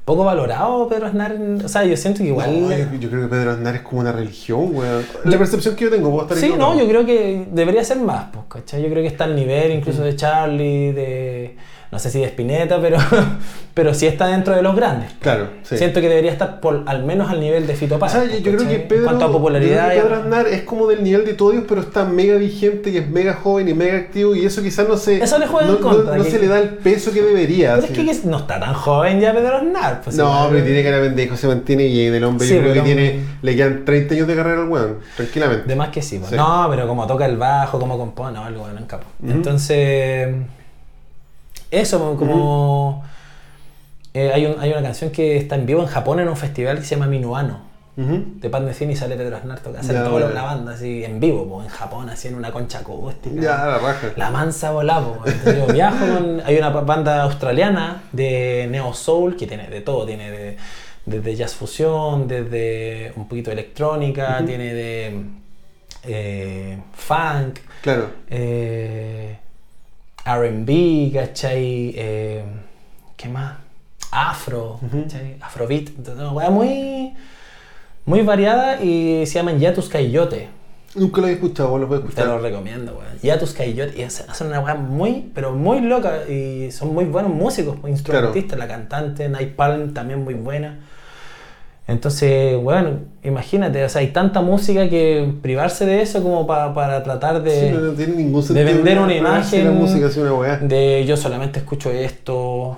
poco valorado Pedro Aznar. O sea, yo siento que igual... No, yo, yo creo que Pedro Aznar es como una religión, weón. La percepción que yo tengo, puedo estar Sí, no, yo creo que debería ser más, pues, ¿cachai? Yo creo que está al nivel incluso de Charlie, de. No sé si de Spinetta, pero, pero sí está dentro de los grandes. Claro, sí. Siento que debería estar por, al menos al nivel de Fito O Páez. sea, yo, yo creo que. Pedro, En cuanto a popularidad. y- Pedro Aznar es como del nivel de Todios, pero está mega vigente y es mega joven y mega activo y eso quizás no se, Eso le juega no, en contra, no- no que- se le da el peso que debería. Pero es así. que, que no está tan joven ya Pedro Aznar. Pues, no, pero tiene cara de pendejo, se mantiene bien el hombre. Sí, yo creo que tiene, le quedan 30 años de carrera al weón, tranquilamente. De más que sí, pues. Sí. No, pero como toca el bajo, como compone, no, algo bueno en capo. Entonces, eso, como. eh, hay, un- hay una canción que está en vivo en Japón en un festival que se llama Minuano. Ujú. De Pat Metheny sale Pedro hacer Ya, toda bueno. la banda así en vivo, po, en Japón, así en una concha acústica. Ya, la raja. La mansa volaba. Yo viajo con. Hay una banda australiana de Neo Soul que tiene de todo. Tiene de, desde jazz fusión, desde un poquito de electrónica, tiene de eh, funk, Claro. eh, RB, ¿cachai? Eh, ¿Qué más? Afro, Ujú. ¿cachai? Afrobeat. Una weá muy, muy variada y se llaman Yatus Coyote. Nunca lo he escuchado, lo puedes Te escuchar. lo recomiendo, weón. Yatus Kayot y hacen hacen una weá muy, pero muy loca y son muy buenos músicos, pues, instrumentistas. La cantante, Night Palm, también muy buena. Entonces, bueno, imagínate, o sea, hay tanta música que privarse de eso como pa- para tratar de, Sí, no, no tiene ningún de sentido. vender una imagen La música es una weá. de yo solamente escucho esto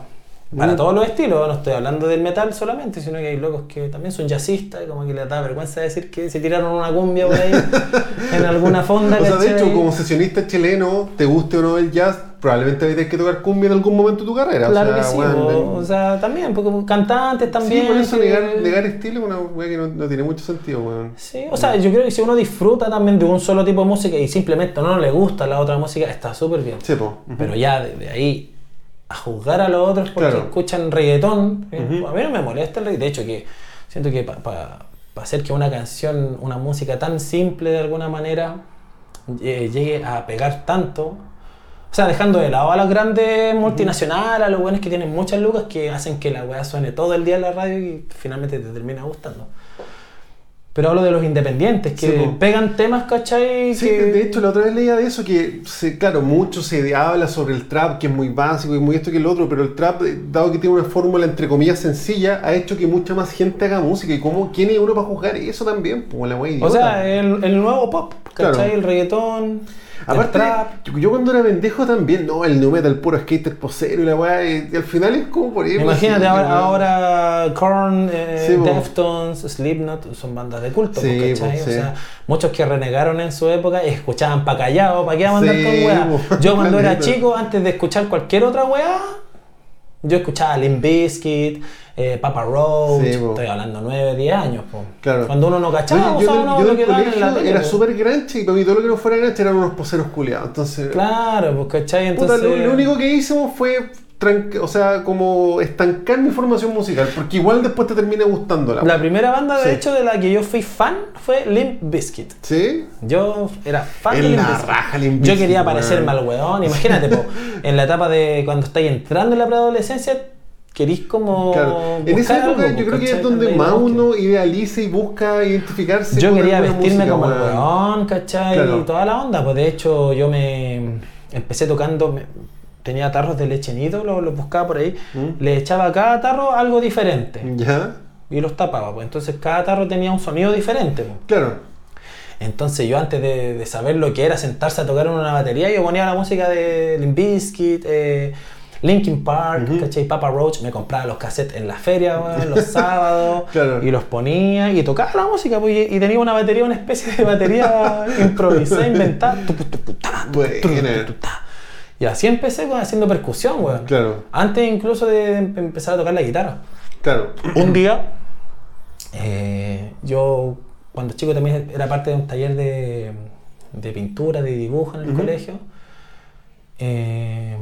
para todos los estilos, no estoy hablando del metal solamente, sino que hay locos que también son jazzistas, y como que les da vergüenza decir que se tiraron una cumbia por ahí en alguna fonda. O sea, de hecho, como sesionista chileno, te guste o no el jazz, probablemente tener que tocar cumbia en algún momento de tu carrera. Claro o sea, que sí, po, en- o sea, también, porque cantantes también. Sí, por eso que- negar, negar estilo es una weá que no, no tiene mucho sentido, weón. Sí, o sea, yo creo que si uno disfruta también de un solo tipo de música y simplemente no le gusta la otra música, está súper bien. Sí, po. Ujú. Pero ya de, de ahí a juzgar a los otros porque Claro. escuchan reggaetón, eh, a mí no me molesta el reggaetón. De hecho, que siento que para hacer que una canción, una música tan simple de alguna manera eh, llegue a pegar tanto, o sea, dejando de lado a las grandes multinacionales, a los buenos que tienen muchas lucas que hacen que la weá suene todo el día en la radio y finalmente te termina gustando. Pero hablo de los independientes, que Sí, pegan temas, ¿cachai? Sí, que... de hecho la otra vez leía de eso, que se, claro, mucho se habla sobre el trap, que es muy básico y muy esto que el otro, pero el trap, eh, dado que tiene una fórmula entre comillas sencilla, ha hecho que mucha más gente haga música. ¿Y cómo, quién es uno para juzgar eso también? Pues la O sea, el, el nuevo pop, ¿cachai? Claro. El reggaetón, Aparte, yo, cuando era pendejo también, no, el nu metal puro skater posero y la weá, y, y al final es como por ahí. Imagínate sí, ahora, ahora Korn, eh, Sí. Deftones, Slipknot son bandas de culto, Sí, ¿cachai? po, O sí. sea, muchos que renegaron en su época y escuchaban pa' callado, pa' qué a mandar Sí, con weá. Yo cuando era chico, antes de escuchar cualquier otra weá, yo escuchaba Limp Bizkit, eh, Papa Roach, Sí, estoy hablando 9, 10 años, po. Claro. Cuando uno no cachaba, o yo, lo en la tele, era súper granche y para mí todo lo que no fuera granche eran unos poseros culiados. Entonces, Claro, pues, ¿cachai? puta, Entonces... lo, lo único que hicimos fue, o sea, como estancar mi formación musical, porque igual después te termina gustando la La primera banda, de Sí. hecho, de la que yo fui fan fue Limp Bizkit. ¿Sí? Yo era fan En de Limp la Bizkit. raja Limp Yo Bizkit, quería weón. parecerme al weón. Imagínate, po, en la etapa de cuando estáis entrando en la preadolescencia, querís como. Claro. En esa época algo, yo creo que es donde más uno idealiza y busca identificarse Yo con quería vestirme música, como el weón. weón, ¿cachai? Claro. Y toda la onda. Pues de hecho, yo me empecé tocando. me- tenía tarros de leche nido, los, los buscaba por ahí. ¿Mm? Le echaba a cada tarro algo diferente. ¿Ya? Y los tapaba. Pues entonces cada tarro tenía un sonido diferente. pues. Claro. Entonces yo antes de, de saber lo que era sentarse a tocar en una batería, yo ponía la música de Limp Bizkit, eh, Linkin Park. ¿cachai? Papa Roach, me compraba los cassettes en la feria, los sábados, Claro. y los ponía y tocaba la música, pues, y, tenía una batería, una especie de batería improvisada, inventada. Y así empecé con- haciendo percusión, weón. Claro. Antes incluso de em- empezar a tocar la guitarra. Claro. Un día, eh, yo cuando chico también era parte de un taller de, de pintura, de dibujo en el colegio. Eh,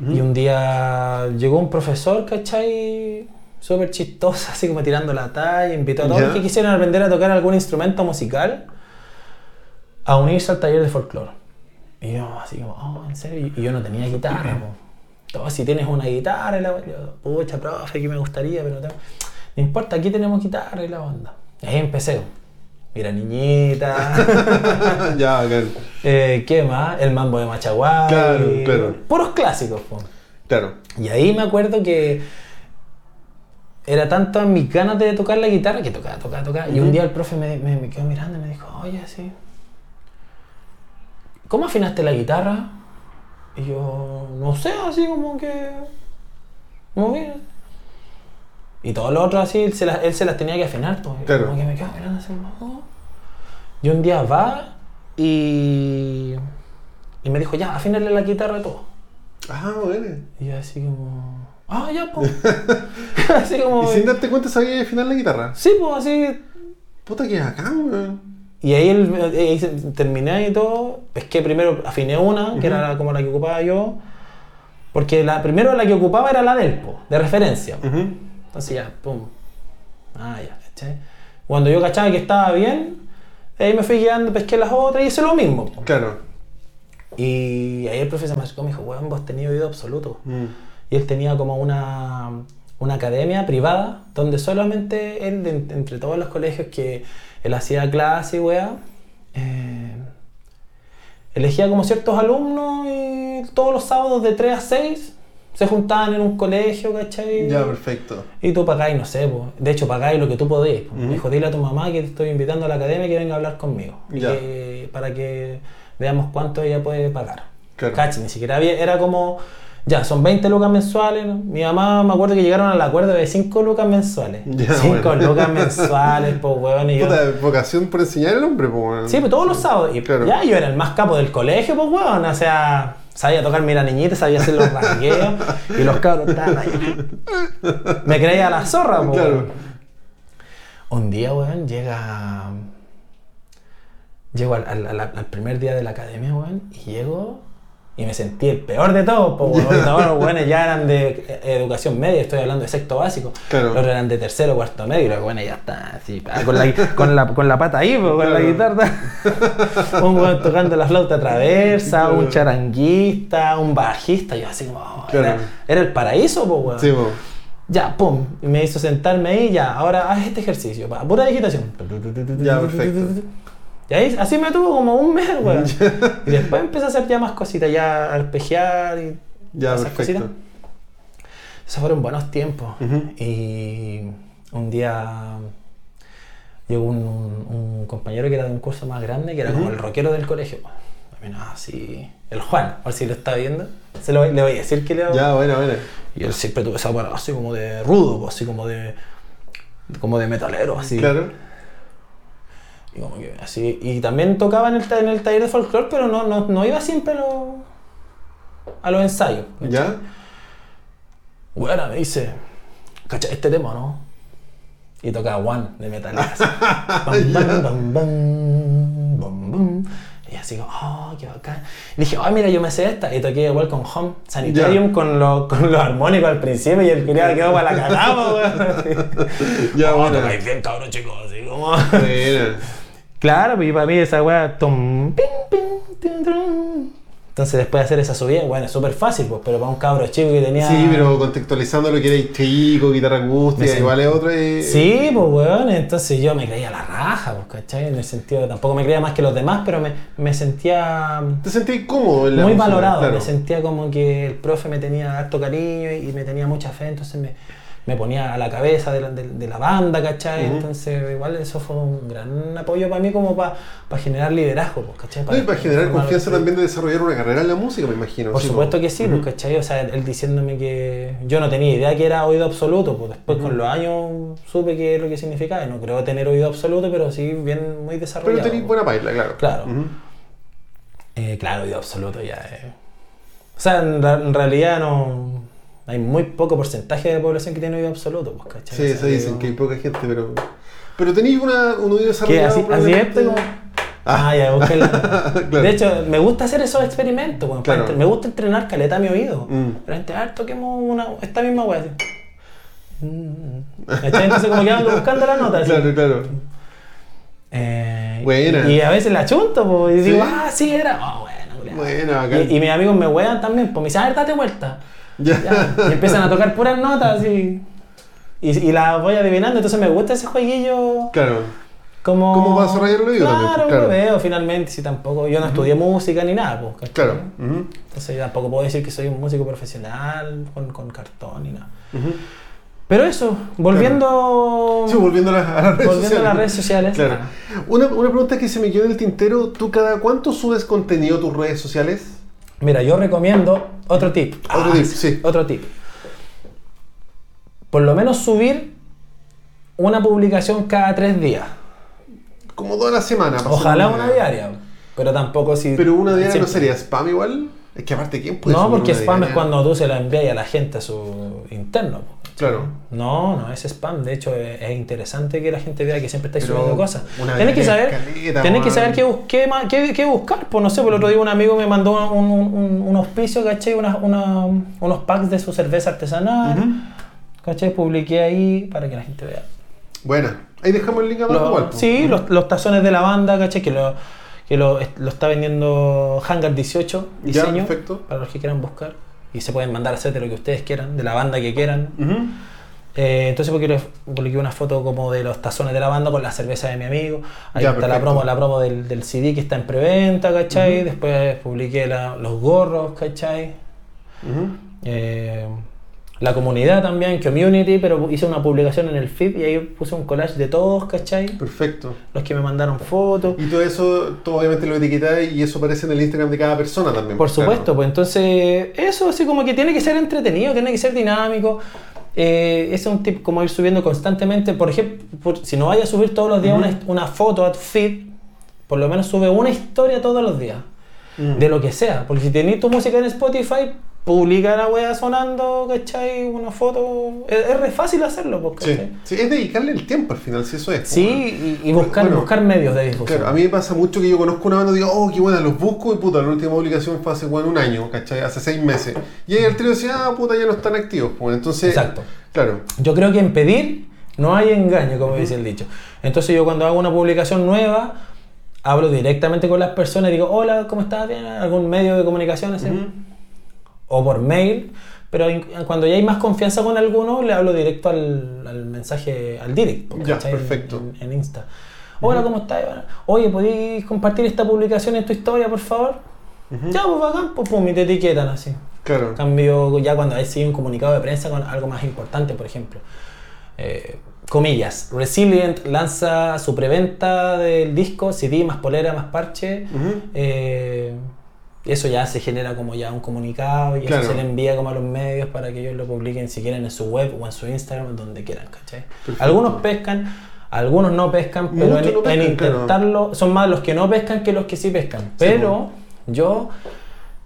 Y un día llegó un profesor, ¿cachai? Súper chistoso, así como tirando la talla, invitó a todos los que quisieran aprender a tocar algún instrumento musical a unirse al taller de folclore. Y yo así como, oh, ¿en serio? Y yo no tenía guitarra, po. Todo, si tienes una guitarra, y la yo, pucha, profe, que me gustaría, pero no, no importa, aquí tenemos guitarra y la onda. Y ahí empecé. Mira, niñita. ya, claro. eh, ¿Qué más? El mambo de Machaguay. Claro, claro. Puros clásicos, po. Claro. Y ahí me acuerdo que era tanto en mis ganas de tocar la guitarra que tocaba, tocaba, tocaba. Y un día el profe me, me- me quedó mirando y me dijo, oye, sí. ¿Cómo afinaste la guitarra? Y yo, no sé, así como que. Muy bien. Y todos los otros así, él se, las, él se las tenía que afinar. Pues, Claro. Como que me quedo mirando así, "Oh". Y un día va y. Y me dijo, ya, afínale la guitarra a todo. Ah, bueno. Y yo así como. Ah, ya, pues. así como. Y sin darte cuenta sabía afinar la guitarra. Sí, pues así. Puta que acá, weón. Y ahí, el- ahí se- terminé y todo. Pesqué primero, afiné una, que era como la que ocupaba yo. Porque la primero la que ocupaba era la del po, de referencia. Entonces ya, pum. Ah, ya, ¿cachai? Cuando yo cachaba que estaba bien, ahí me fui guiando, pesqué las otras y hice lo mismo. po. Claro. Y ahí el profesor me acercó y me dijo, weón, vos tenías oído absoluto. Mm. Y él tenía como una, una academia privada donde solamente él, de- entre todos los colegios que él hacía clase y weá, eh, elegía como ciertos alumnos y todos los sábados de 3 a 6 se juntaban en un colegio, ¿cachai? Ya, perfecto. Y tú pagáis, no sé, po. de hecho pagáis lo que tú podéis. Me dijo, dile a tu mamá que te estoy invitando a la academia que venga a hablar conmigo. Ya. que- para que veamos cuánto ella puede pagar. Claro. Ni siquiera había, era como, ya, son 20 lucas mensuales. ¿no? Mi mamá me acuerdo que llegaron al acuerdo de 5 lucas mensuales. Ya, 5 bueno. lucas mensuales, pues, weón. Y yo, Puta, vocación por enseñar al hombre, pues, weón. Sí, pues todos los sábados. Y Claro. ya yo era el más capo del colegio, pues weón. O sea, sabía tocarme la niñita, sabía hacer los rasgueos. y los cabros estaban ahí. Me creía la zorra, pues. Claro. weón. Un día, weón, llega. Llego al, al- al- al primer día de la academia, weón, y llego y me sentí el peor de todos, weón. Todos los weones ya eran de eh, educación media, estoy hablando de sexto básico. Claro. Los eran de tercero, cuarto medio, y los weones ya están así, con la, con la, con la pata ahí, pues, con la guitarra. un weón tocando la flauta traversa, Claro. un charanguista, un bajista, yo así como, oh, Claro. era, era el paraíso, pues, weón. Sí, pues. Ya, pum, y me hizo sentarme ahí, ya, ahora haz este ejercicio, pa, pura digitación. Ya, perfecto. Y ahí, así me tuvo como un mes, weón. y después empecé a hacer ya más cositas, ya arpegiar y Ya, esas perfecto. cositas. Esos fueron buenos tiempos. Ujú. Y un día llegó un, un- un compañero que era de un curso más grande, que era como el rockero del colegio. Bueno, así, el Juan, a ver si lo está viendo. Se lo, le voy a decir que le Ya, bueno, bueno. y él siempre tuvo esa parada así como de rudo, así como de. como de metalero, así. Claro. Y como que así. Y también tocaba en el, en el taller de folclore, pero no, no, no iba siempre a, los a los ensayos. ¿Ya? Bueno, me dice, ¿cachai este tema, no? Y tocaba One de Metallica. así. Bam, bam, bam, bam, bam, bam. Y así como, oh, qué bacán. Y dije, oh, mira, yo me sé esta. Y toqué igual con Home Sanitarium con, los con los armónicos al principio y el culiado quedó para la cagada, weón. Ya, oh, bueno. tocáis bien, cabrón, chicos. Así como. Claro, pues y para mí esa weá. Entonces después de hacer esa subida, bueno, es súper fácil, pues, pero para un cabro chico que tenía... Sí, pero contextualizando lo que era chico, guitarra sent- igual es otro. eh, Sí, pues weón, entonces yo me creía la raja, pues, ¿cachai? En el sentido de tampoco me creía más que los demás, pero me, me sentía Te sentí cómodo en la muy música, valorado, claro. me sentía como que el profe me tenía harto cariño y, y me tenía mucha fe, entonces me, me ponía a la cabeza de la, de- de la banda, ¿cachai? Entonces igual eso fue un gran apoyo para mí como para generar liderazgo, pues, ¿cachai? No, y para generar confianza también de desarrollar una carrera en la música, me imagino. Por sí, supuesto que sí, pues, ¿cachai? O sea, él diciéndome que yo no tenía idea que era oído absoluto, pues después con los años supe qué es lo que significaba. y No creo tener oído absoluto, pero sí bien muy desarrollado. Pero tenés buena baila, claro. Claro. Eh, claro, oído absoluto ya. eh. O sea, en realidad no. Hay muy poco porcentaje de población que tiene oído absoluto, pues, ¿cachai? Sí, O sea, eso dicen digo, que hay poca gente, pero. Pero tenéis una, un oído desarrollado. así, así es, como. Ah, ya, búsquenla. Claro. De hecho, me gusta hacer esos experimentos, Claro. entre- me gusta entrenar caleta mi oído. Mm. Pero gente, a ver, toquemos una, esta misma weá. así. Mm. ¿Cachai? Entonces como que ando buscando la nota. así. Claro, claro. Eh, Buena. Y, a veces la chunto, pues, y digo, ¿Sí? ah, sí era. Oh, bueno, y, y mis amigos me wean también, pues me dicen, a ver, date vuelta. Ya. Y empiezan a tocar puras notas y, y, y las voy adivinando. Entonces me gusta ese jueguillo Claro. como... ¿Cómo va a el oído claro, también, claro. veo finalmente, si tampoco... Yo no estudié música ni nada, pues. Claro. Ujú. Entonces yo tampoco puedo decir que soy un músico profesional con, con cartón ni nada. Ujú. Pero eso, volviendo... Sí, volviendo a las, a las redes volviendo sociales. a las redes sociales. Claro. ah, Una, una pregunta que se me quedó en el tintero: ¿tú cada cuánto subes contenido a tus redes sociales? Mira, yo recomiendo otro tip. Otro tip, sí. Otro tip. Por lo menos subir una publicación cada tres días. Como toda la semana. Ojalá una diaria. Pero tampoco si. Pero una diaria no sería spam igual. Es que aparte, ¿quién puede No, porque spam es cuando tú se la envías a la gente a su interno. Claro. No, no es spam. De hecho, es, es interesante que la gente vea que siempre estáis subiendo cosas. Tienes que saber, escaleta, tenés que saber qué, qué, qué- qué buscar. Pues no sé, por el otro día un amigo me mandó un, un, un- auspicio, ¿cachai? Una- una- unos packs de su cerveza artesanal. Ujú. ¿Cachai? Publiqué ahí para que la gente vea. Buena. Ahí dejamos el link abajo igual. sí, los, los tazones de la banda, ¿cachai? Que lo, que lo, lo está vendiendo Hangar 18 Ya, diseño. perfecto. Para los que quieran buscar. Y se pueden mandar a hacer de lo que ustedes quieran, de la banda que quieran. Eh, entonces porque publiqué una foto como de los tazones de la banda con la cerveza de mi amigo. Ahí Ya, está la promo, la promo del, del CD que está en preventa, ¿cachai? Después publiqué la- los gorros, ¿cachai? Eh, la comunidad también, community, pero hice una publicación en el feed y ahí puse un collage de todos, ¿cachai? Perfecto. Los que me mandaron fotos. Y todo eso, todo obviamente lo etiquetáis y eso aparece en el Instagram de cada persona también. Por claro. supuesto, pues entonces eso así como que tiene que ser entretenido, tiene que ser dinámico. Eh, ese es un tip como ir subiendo constantemente. Por ejemplo, por- si no vayas a subir todos los días una, una foto a tu feed, por lo menos sube una historia todos los días. Mm. De lo que sea. Porque si tenés tu música en Spotify, publica la wea sonando, ¿cachai? Una foto. Es, es re fácil hacerlo, pues, Sí. es dedicarle el tiempo al final, si eso es. Sí, y, y buscar, Bueno, buscar medios de difusión. Claro, a mí me pasa mucho que yo conozco una banda y digo, oh, qué buena, los busco y puta, la última publicación fue hace bueno, un año, ¿cachai? Hace seis meses. Y ahí el trío decía, ah, puta, ya no están activos. Pues entonces, Exacto. claro, Yo creo que en pedir no hay engaño, como dice el dicho. Entonces yo cuando hago una publicación nueva, hablo directamente con las personas y digo, hola, ¿cómo estás? ¿Bien? ¿Algún medio de comunicación? O por mail. Pero cuando ya hay más confianza con alguno, le hablo directo al, al mensaje, al direct. Ya, perfecto. En, en Insta. Hola, ¿cómo estás? Oye, ¿podéis compartir esta publicación en tu historia, por favor? Ya, pues bacán, pues pum, y te etiquetan así. claro. Cambio, ya cuando hay sido un comunicado de prensa con algo más importante, por ejemplo. Eh, comillas, Resilient lanza su preventa del disco, CD más polera más parche. Eh, eso ya se genera como ya un comunicado y Claro. eso se le envía como a los medios para que ellos lo publiquen si quieren en su web o en su Instagram, donde quieran, ¿cachai? Perfecto. Algunos pescan, algunos no pescan, pero en, no pescan, en claro. intentarlo, son más los que no pescan que los que sí pescan. Pero yo,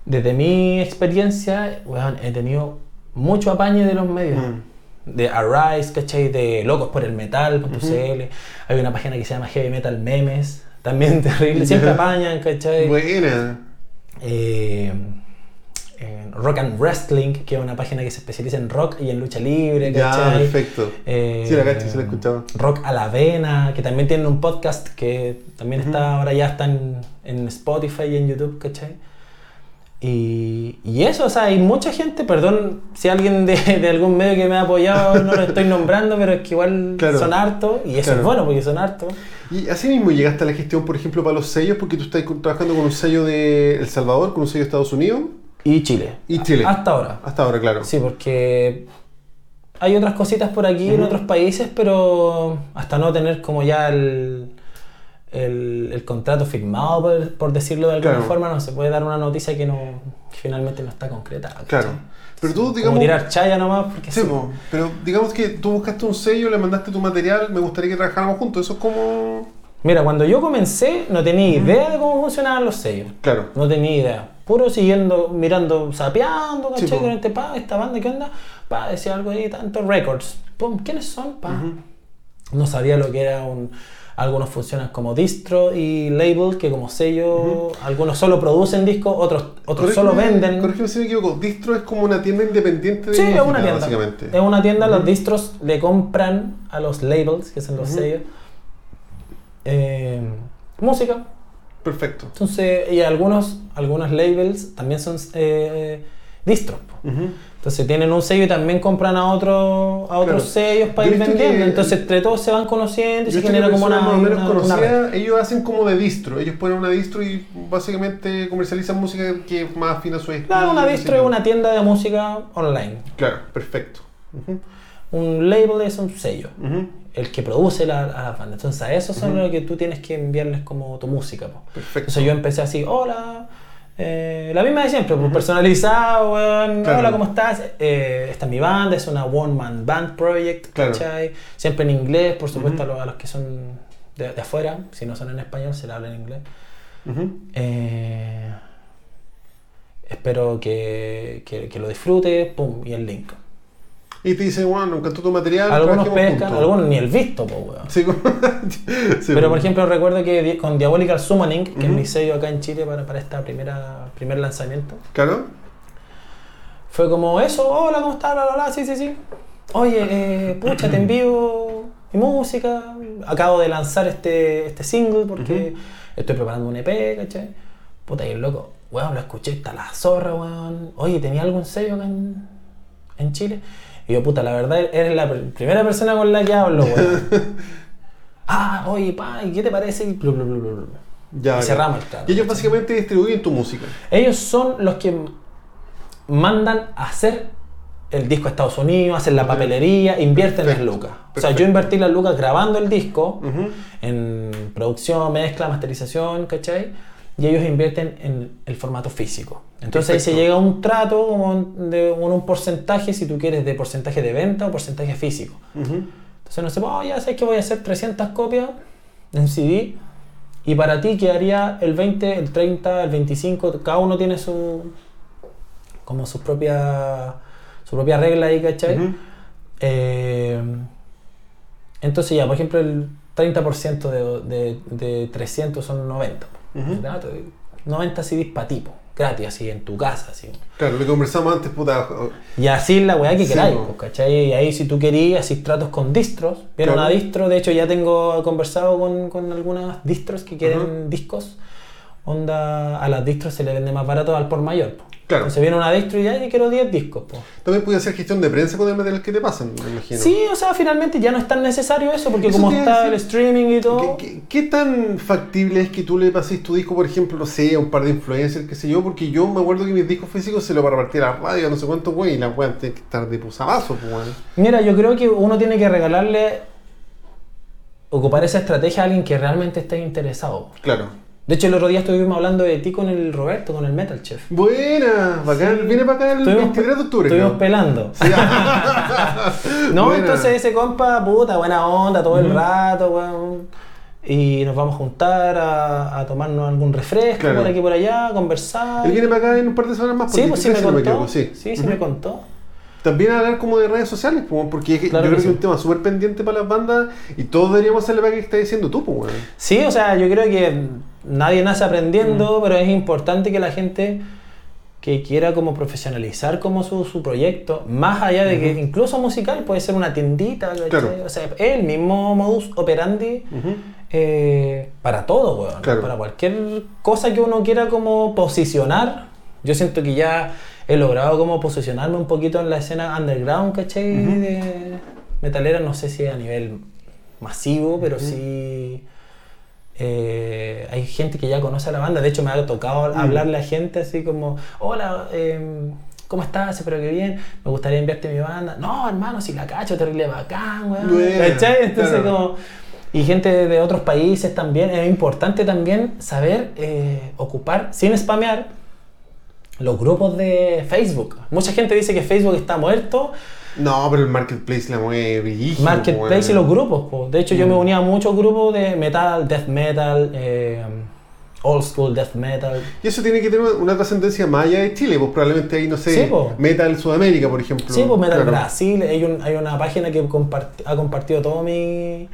desde mi experiencia, weón, he tenido mucho apañe de los medios. Mm. De Arise, ¿cachai? De Locos por el Metal.cl. Hay una página que se llama Heavy Metal Memes. También terrible. Siempre apañan, ¿cachai? Buena. Eh, en Rock and Wrestling, que es una página que se especializa en rock y en lucha libre, Ya, ¿cachai? perfecto. Eh, Sí, la cacho, sí la escuchaba. Rock a la Vena, que también tienen un podcast que también está, ahora ya está en, en Spotify y en YouTube, ¿cachai? Y, y eso, o sea, hay mucha gente, perdón si alguien de, de algún medio que me ha apoyado no lo estoy nombrando, pero es que igual Claro. son hartos, y eso Claro. es bueno porque son hartos. Y así mismo llegaste a la gestión, por ejemplo, para los sellos, porque tú estás trabajando con un sello de El Salvador, con un sello de Estados Unidos Y Chile. y Chile. Hasta ahora. Hasta ahora, claro. Sí, porque hay otras cositas por aquí en otros países, pero hasta no tener como ya el, el, el contrato firmado, por, por decirlo de alguna Claro. forma, no se puede dar una noticia que, no, que finalmente no está concretada. ¿cachai? Claro. Pero tú, Como digamos. tirar chaya nomás, porque Sí, sí. po, pero digamos que tú buscaste un sello, le mandaste tu material, me gustaría que trabajáramos juntos. Eso es como. Mira, cuando yo comencé no tenía idea de cómo funcionaban los sellos. Claro. No tenía idea. Puro siguiendo, mirando, sapeando, Sí, ¿cachai? po. Durante, pa, esta banda, ¿qué onda? Pa, decía algo ahí, tantos records. Pum, ¿quiénes son? Pa. No sabía lo que era un... Algunos funcionan como distro y label, que como sello, algunos solo producen discos, otros, otros solo venden. Corrígeme si me equivoco. Distro es como una tienda independiente de Sí, es una tienda. básicamente. Es una tienda, los distros le compran a los labels, que son los sellos, eh, música. Perfecto. Entonces, y algunos, algunos labels también son eh, distros. Entonces tienen un sello y también compran a, otro, a otros Claro. sellos para Yo ir vendiendo. que- Entonces entre todos se van conociendo y se genera como una, más o menos una- ellos hacen como de distro. Ellos ponen una distro y básicamente comercializan música que es más afina a su estilo. Claro, una distro es una tienda de música online. Claro, perfecto. Un label es un sello, el que produce la, a las bandas. Entonces a esos son los que tú tienes que enviarles como tu música. po. Perfecto. Entonces yo empecé así, hola, eh, la misma de siempre, pues, personalizado, weón, Claro. hola, ¿cómo estás? Eh, esta es mi banda, es una one man band project, Claro. ¿cachai? Siempre en inglés, por supuesto, a, los, a los que son de, de afuera, si no son en español, se le habla en inglés. Eh, espero que, que, que lo disfrutes, pum, y el link. Y te dicen, bueno, me encantó tu material. Algunos pescan, juntos". algunos ni el visto, pues, weón. Sí, sí, Pero por ejemplo recuerdo que con Diabolical Summoning, que es mi sello acá en Chile para, para primera primer lanzamiento, Claro. fue como eso, hola, ¿cómo estás? Bla, bla, bla, sí, sí, sí. Oye, eh, pucha, te envío mi música, acabo de lanzar este, este single porque estoy preparando un EP, ¿cachai? Puta, y el loco, weón, lo escuché, está la zorra, weón. Oye, ¿tenía algún sello acá en, en Chile? Y yo, puta, la verdad, eres la pr- primera persona con la que hablo, weón. ah, oye, pa, ¿y qué te parece? Y, blu, blu, blu. Ya, Y cerramos el trato. Y ellos básicamente distribuyen tu música. Ellos son los que mandan a hacer el disco a Estados Unidos, hacen la papelería, invierten las Perfecto, lucas. O sea, yo invertí las lucas grabando el disco, en producción, mezcla, masterización, ¿cachai? Y ellos invierten en el formato físico. Entonces ahí se Perfecto. llega a un trato como de con un porcentaje, si tú quieres, de porcentaje de venta o porcentaje físico. Ujú. Entonces no sé, oh, ya sabes que voy a hacer 300 copias en CD y para ti quedaría el 20, el 30, el 25, cada uno tiene su como su propia su propia regla ahí, ¿cachai? Ujú. Eh, entonces ya, por ejemplo, el 30% de, de, de 300 son 90. ¿Verdad? 90 CDs para tipo, gratis, así, en tu casa, así. Claro, lo conversamos antes, puta. Y así la weá que Sí, queráis, po. pues, ¿cachai? Y ahí si tú querías, haces tratos con distros. Vieron Claro. una distro, de hecho ya tengo conversado con, con algunas distros que quieren discos. Onda, a las distros se le vende más barato al por mayor. po. Claro. Entonces viene una distro y ya quiero 10 discos. po. También puedes hacer gestión de prensa con el material que te pasan, me imagino. Sí, o sea, finalmente ya no es tan necesario eso, porque Eso como está el streaming y todo. ¿Qué, qué, qué tan factible es que tú le pases tu disco, por ejemplo, no sé, a un par de influencers, qué sé yo? Porque yo me acuerdo que mis discos físicos se lo para repartir a la radio, no sé cuánto, güey, y la weá tiene que estar de pusamazo, pues. Mira, yo creo que uno tiene que regalarle, ocupar esa estrategia a alguien que realmente esté interesado. Claro. De hecho, el otro día estuvimos hablando de ti con el Roberto, con el Metal Chef. Buena, bacán. Viene para acá el Estuvimos, 23 de octubre, estuvimos pelando. Sí. No, Buena. entonces ese compa, puta, buena onda todo el rato, weón. Y nos vamos a juntar a, a tomarnos algún refresco Claro. por aquí y por allá, a conversar. Él viene para acá en un par de semanas más, Sí, pues sí me 23, si no contó. equivoco, sí, sí Ujú. me contó. También hablar como de redes sociales, porque Claro yo creo que sí. es un tema súper pendiente para las bandas y todos deberíamos hacerle para que estás diciendo tú, pues. Sí, o sea, yo creo que nadie nace aprendiendo, Mm. pero es importante que la gente que quiera como profesionalizar como su, su proyecto, más allá de que incluso musical puede ser una tiendita. Claro. o sea, es el mismo modus operandi eh, para todo, weón. Claro. Para cualquier cosa que uno quiera como posicionar. Yo siento que ya he logrado como posicionarme un poquito en la escena underground, ¿cachai? De metalera, no sé si a nivel masivo, pero sí... eh, hay gente que ya conoce a la banda, de hecho me ha tocado hablarle a gente así como, hola, em, ¿cómo estás? Espero que bien, me gustaría enviarte mi banda. No, hermano, si la cacho, terrible bacán, weón. ¿Cachai? Entonces claro. como... Y gente de, de otros países también. Es importante también saber eh, ocupar, sin spamear, los grupos de Facebook. Mucha gente dice que Facebook está muerto. No, pero el marketplace la mueve Marketplace y los grupos. po. De hecho, yo Mm. me unía a muchos grupos de metal, death metal, eh, old school death metal. Y eso tiene que tener una, trascendencia más allá de Chile, pues probablemente ahí, no sé, Sí. Metal Sudamérica, por ejemplo. Sí, pues Metal Claro. Brasil. Hay, un- hay una página que ha compartido todos mi-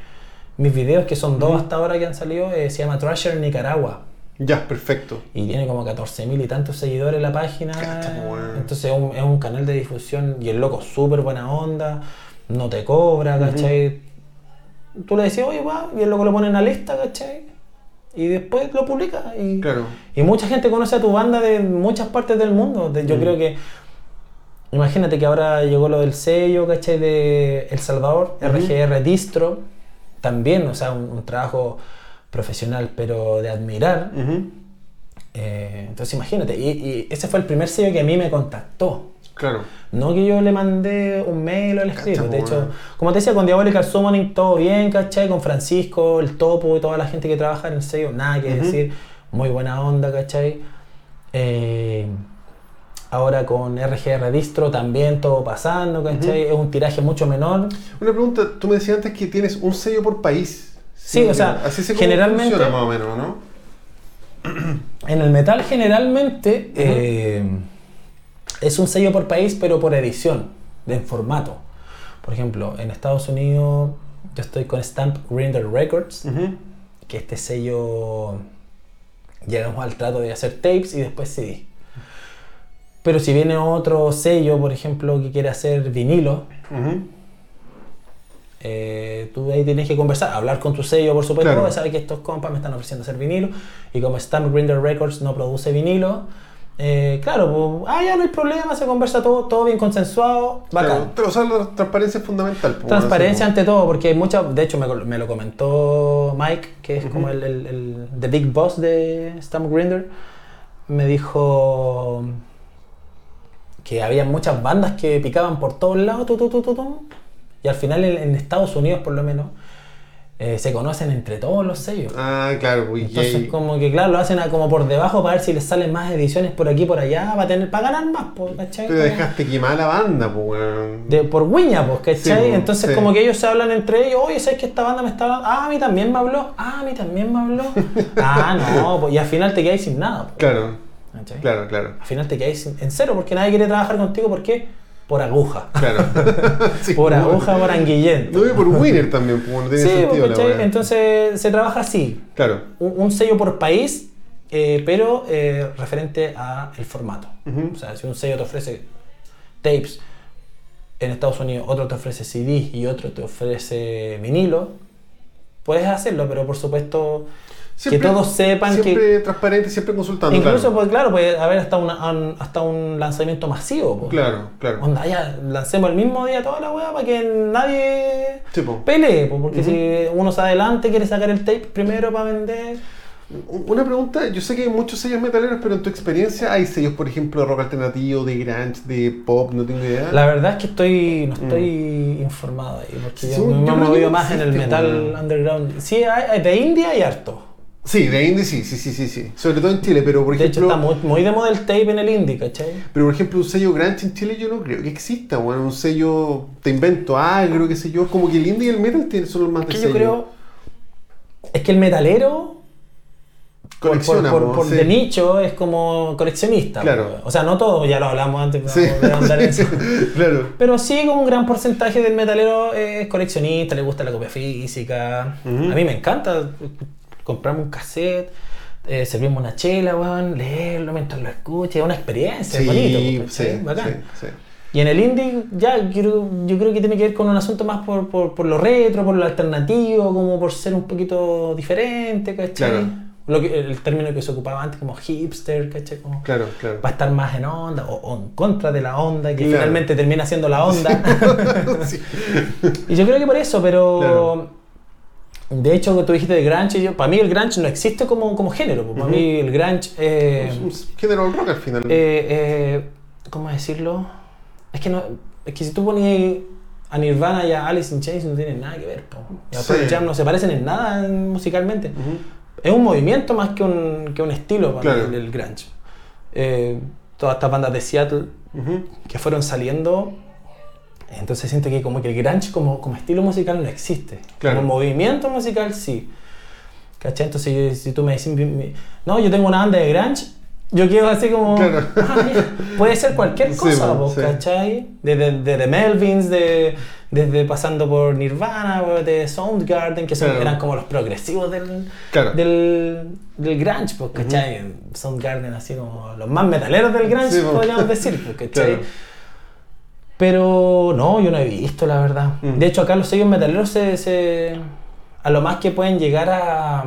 mis videos, que son dos hasta ahora que han salido. eh, se llama Thrasher Nicaragua. Ya, perfecto. Y tiene como 14.000 y tantos seguidores la página. Weón. Entonces es un, es un canal de difusión y el loco súper buena onda, no te cobra, ¿cachai? Tú le decís, oye, va, y el loco lo pone en la lista, ¿cachai? Y después lo publica. Y, Claro. y mucha gente conoce a tu banda de muchas partes del mundo. Yo Mm. creo que, imagínate que ahora llegó lo del sello, ¿cachai? De El Salvador. RGR Distro, también, o sea, un, un trabajo profesional, pero de admirar. Eh, entonces imagínate, y, y ese fue el primer sello que a mí me contactó. Claro. No que yo le mandé un mail o el escrito. De po, hecho, como te decía, con Diabolical Summoning todo bien, ¿cachai? Con Francisco, el Topo y toda la gente que trabaja en el sello, nada que decir. Muy buena onda, ¿cachai? Eh, ahora con RGR Distro también todo pasando, ¿cachai? Es un tiraje mucho menor. Una pregunta, tú me decías antes que tienes un sello por país. Sí, o sea, así se generalmente- funciona más o menos, ¿no? En el metal generalmente eh, es un sello por país, pero por edición, en formato. Por ejemplo, en Estados Unidos yo estoy con Stamp Grinder Records, Ujú. que este sello llegamos al trato de hacer tapes y después CD. Pero si viene otro sello, por ejemplo, que quiere hacer vinilo. Eh, tú ahí tienes que conversar, hablar con tu sello, por supuesto, Claro. sabes que estos compas me están ofreciendo hacer vinilo y como Stamp Grinder Records no produce vinilo, eh, claro, pues, ah, ya no hay problema, se conversa todo, todo bien consensuado, bacán. Claro, o sea, la transparencia es fundamental. pues, Transparencia ante todo, porque hay muchas, de hecho me, me lo comentó Mike, que es como el, el, el the big boss de Stamp Grinder, me dijo que había muchas bandas que picaban por todos lados, tu, y al final en, en Estados Unidos por lo menos eh, se conocen entre todos los sellos. Ah, claro, pues, y Entonces como que claro, lo hacen a- como por debajo para ver si les salen más ediciones por aquí por allá, para tener para ganar más, pues, ¿cachai? Como- dejaste quemar la banda, pues, de, por guiña, pues, ¿cachai? Sí, pues, Entonces, sí. como que ellos se hablan entre ellos, oye, ¿sabes que esta banda me está hablando? Ah, a mí también me habló, ah, a mí también me habló. ah, no, pues, y al final te quedáis sin nada, pues, Claro, ¿cachai? claro, claro. Al final te quedáis en cero, porque nadie quiere trabajar contigo, ¿por qué? Por aguja. Claro. Sí, por aguja, por anguillento. No, y por winner también, pues, no tiene Sí, sentido la. Entonces se trabaja así, Claro. un, un sello por país, eh, pero eh, referente a el formato. O sea, si un sello te ofrece tapes en Estados Unidos, otro te ofrece CD y otro te ofrece vinilo, puedes hacerlo, pero por supuesto que todos sepan que... Siempre transparente, siempre consultando. Incluso, claro. pues claro, puede haber hasta, una- un- hasta un lanzamiento masivo. pues. Claro, claro. Onda, ya lancemos el mismo día toda la weá para que nadie Sí, po. pelee, porque si uno se adelante quiere sacar el tape primero para vender. Una pregunta, yo sé que hay muchos sellos metaleros, pero en tu experiencia hay sellos, por ejemplo, de rock alternativo, de grunge, de pop, no tengo idea. La verdad es que estoy no estoy informado ahí, porque Sí, yo me he movido más en el metal weón. underground. Sí, hay, hay de India y harto. Sí, de indie sí, sí, sí, sí, sí. Sobre todo en Chile, pero por De hecho, ejemplo... está muy, muy de moda el tape en el indie, ¿cachai? Pero por ejemplo, un sello grunge en Chile yo no creo que exista, bueno, un sello, te invento agro, qué sé yo, es como que el indie y el metal son los más Que de yo sello. creo. Es que el metalero por, Colecciona, por- po, por sí. de nicho es como coleccionista. Claro. O sea, no todo, ya lo hablamos antes, pero Sí. no andar en eso. claro. Pero sí, como un gran porcentaje del metalero es coleccionista, le gusta la copia física. A mí me encanta comprarme un cassette, eh, servirme una chela, weón, leerlo mientras lo escuche, es una experiencia, es bonito, Sí, ¿cachai? sí, bacán. sí, sí. Y en el indie, ya, yo creo, yo creo que tiene que ver con un asunto más por, por, por lo retro, por lo alternativo, como por ser un poquito diferente, ¿cachai? Claro. Lo que, el término que se ocupaba antes como hipster, ¿cachai? Como Claro, claro. va a estar más en onda o, o en contra de la onda, que Claro. finalmente termina siendo la onda. Sí. y yo creo que por eso, pero... Claro. De hecho, tú dijiste de grunge, yo, para mí el grunge no existe como, como género, para mí el grunge... eh, Es un género del rock al final. eh, eh, ¿Cómo decirlo? Es que no, es que si tú ponías a Nirvana y a Alice in Chains no tienen nada que ver. po. Y a Sí. Pearl Jam no se parecen en nada en- musicalmente. Ujú. Es un movimiento más que un, que un estilo para Claro. mí, el, el grunge. Eh, todas estas bandas de Seattle que fueron saliendo, entonces siento que como que el grunge como, como estilo musical no existe. Claro. Como movimiento musical sí. ¿Cachai? Entonces si tú me mi- no, yo tengo una banda de grunge, yo quiero así como... Claro. "Ah, puede ser cualquier Sí, cosa, po, po, sí. ¿cachai? Desde de, The Melvins, de, desde pasando por Nirvana, de Soundgarden, que son- Claro. eran como los progresivos del, Claro. del, del grunge, pues, ¿cachai? Soundgarden así como los más metaleros del grunge, Sí, po. podríamos decir, pues, ¿cachai? Pero no, yo no he visto, la verdad. Mm. De hecho, acá los sellos metaleros se, se- a lo más que pueden llegar a,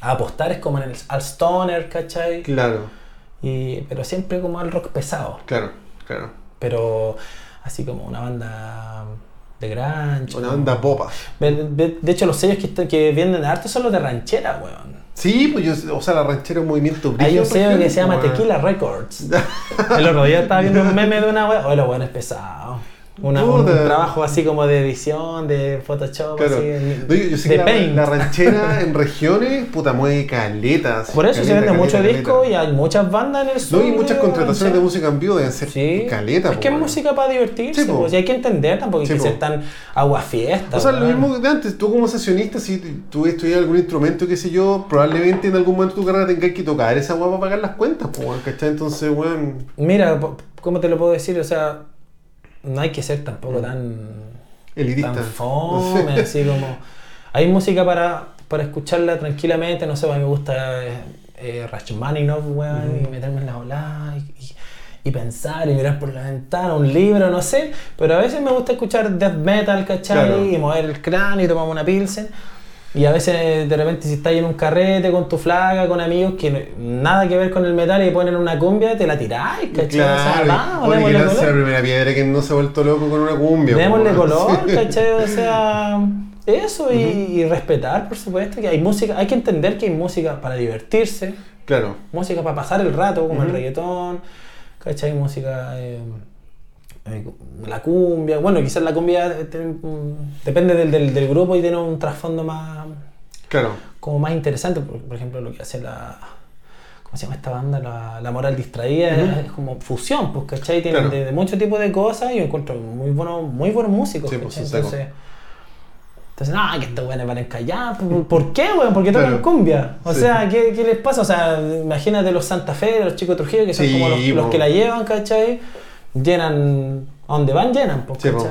a apostar es como en el, al stoner, ¿cachai? Claro, Y, pero siempre como al rock pesado. claro, claro. Pero así como una banda de grunge. Una banda popa. De, hecho, los sellos que, que venden arte son los de ranchera, weón. Sí, pues yo, o sea, la ranchera es un movimiento Hay brígido, un sello que se llama Tequila Records. El otro día estaba viendo un meme de una wea. Oye, lo bueno es pesado. Una- un trabajo así como de edición, de Photoshop, Claro. así. en- No, yo, yo sé de que la, paint. la ranchera en regiones, puta, mueve caletas. Por eso se caleta, vende mucho caleta, disco y hay muchas bandas en el sur. No, y muchas contrataciones de música en vivo deben ser Sí. caleta. Es que es música para divertirse, Sí, pues, y hay que entender, tampoco Sí, que ser tan aguafiesta. O sea, lo mismo de antes, tú como sesionista, si tú estudias algún instrumento, qué sé yo, probablemente en algún momento de tu carrera tengas que tocar esa guapa para pagar las cuentas, pues, ¿cachai? Entonces, weón, Mira, po- ¿cómo te lo puedo decir? O sea, no hay que ser tampoco tan, elitista. tan fome, así como... Hay música para, para escucharla tranquilamente, no sé, a mí me gusta eh, eh, Rachmaninoff, weón, y meterme en la ola y, y- y pensar y mirar por la ventana, un libro, no sé, pero a veces me gusta escuchar death metal, ¿cachai? Claro. Y mover el cráneo y tomar una pilsen. Y a veces de repente si estás en un carrete con tu flaga, con amigos que nada que ver con el metal y ponen una cumbia, te la tiráis, ¿cachai? Claro, o sea, oye, que lanza la primera piedra que no se ha vuelto loco con una cumbia. Démosle color, Sí. ¿cachai? O sea, eso y, y respetar, por supuesto, que hay música, hay que entender que hay música para divertirse, Claro. música para pasar el rato, como el Ujú. reggaetón, ¿cachai? Música, eh, la cumbia, bueno, quizás la cumbia eh, depende del, del- del grupo y tiene un trasfondo más, Claro. como más interesante, por, por ejemplo, lo que hace la... ¿Cómo se llama esta banda? La, la Moral Distraída, es, es como fusión, pues, ¿cachai? Tienen Claro. de, de muchos tipos de cosas y yo encuentro muy buenos, muy buenos músicos, Sí, pues. Entonces, entonces, no, que estos weones van a encallar. ¿Por, por qué, weón? ¿Por qué tocan Claro. cumbia? O Sí. sea, ¿qué, ¿qué les pasa? O sea, imagínate los Santa Fe, los chicos Trujillo, que son Sí, como los, los po. que la llevan, ¿cachai? Llenan, a donde van, llenan, pues, Sí, po.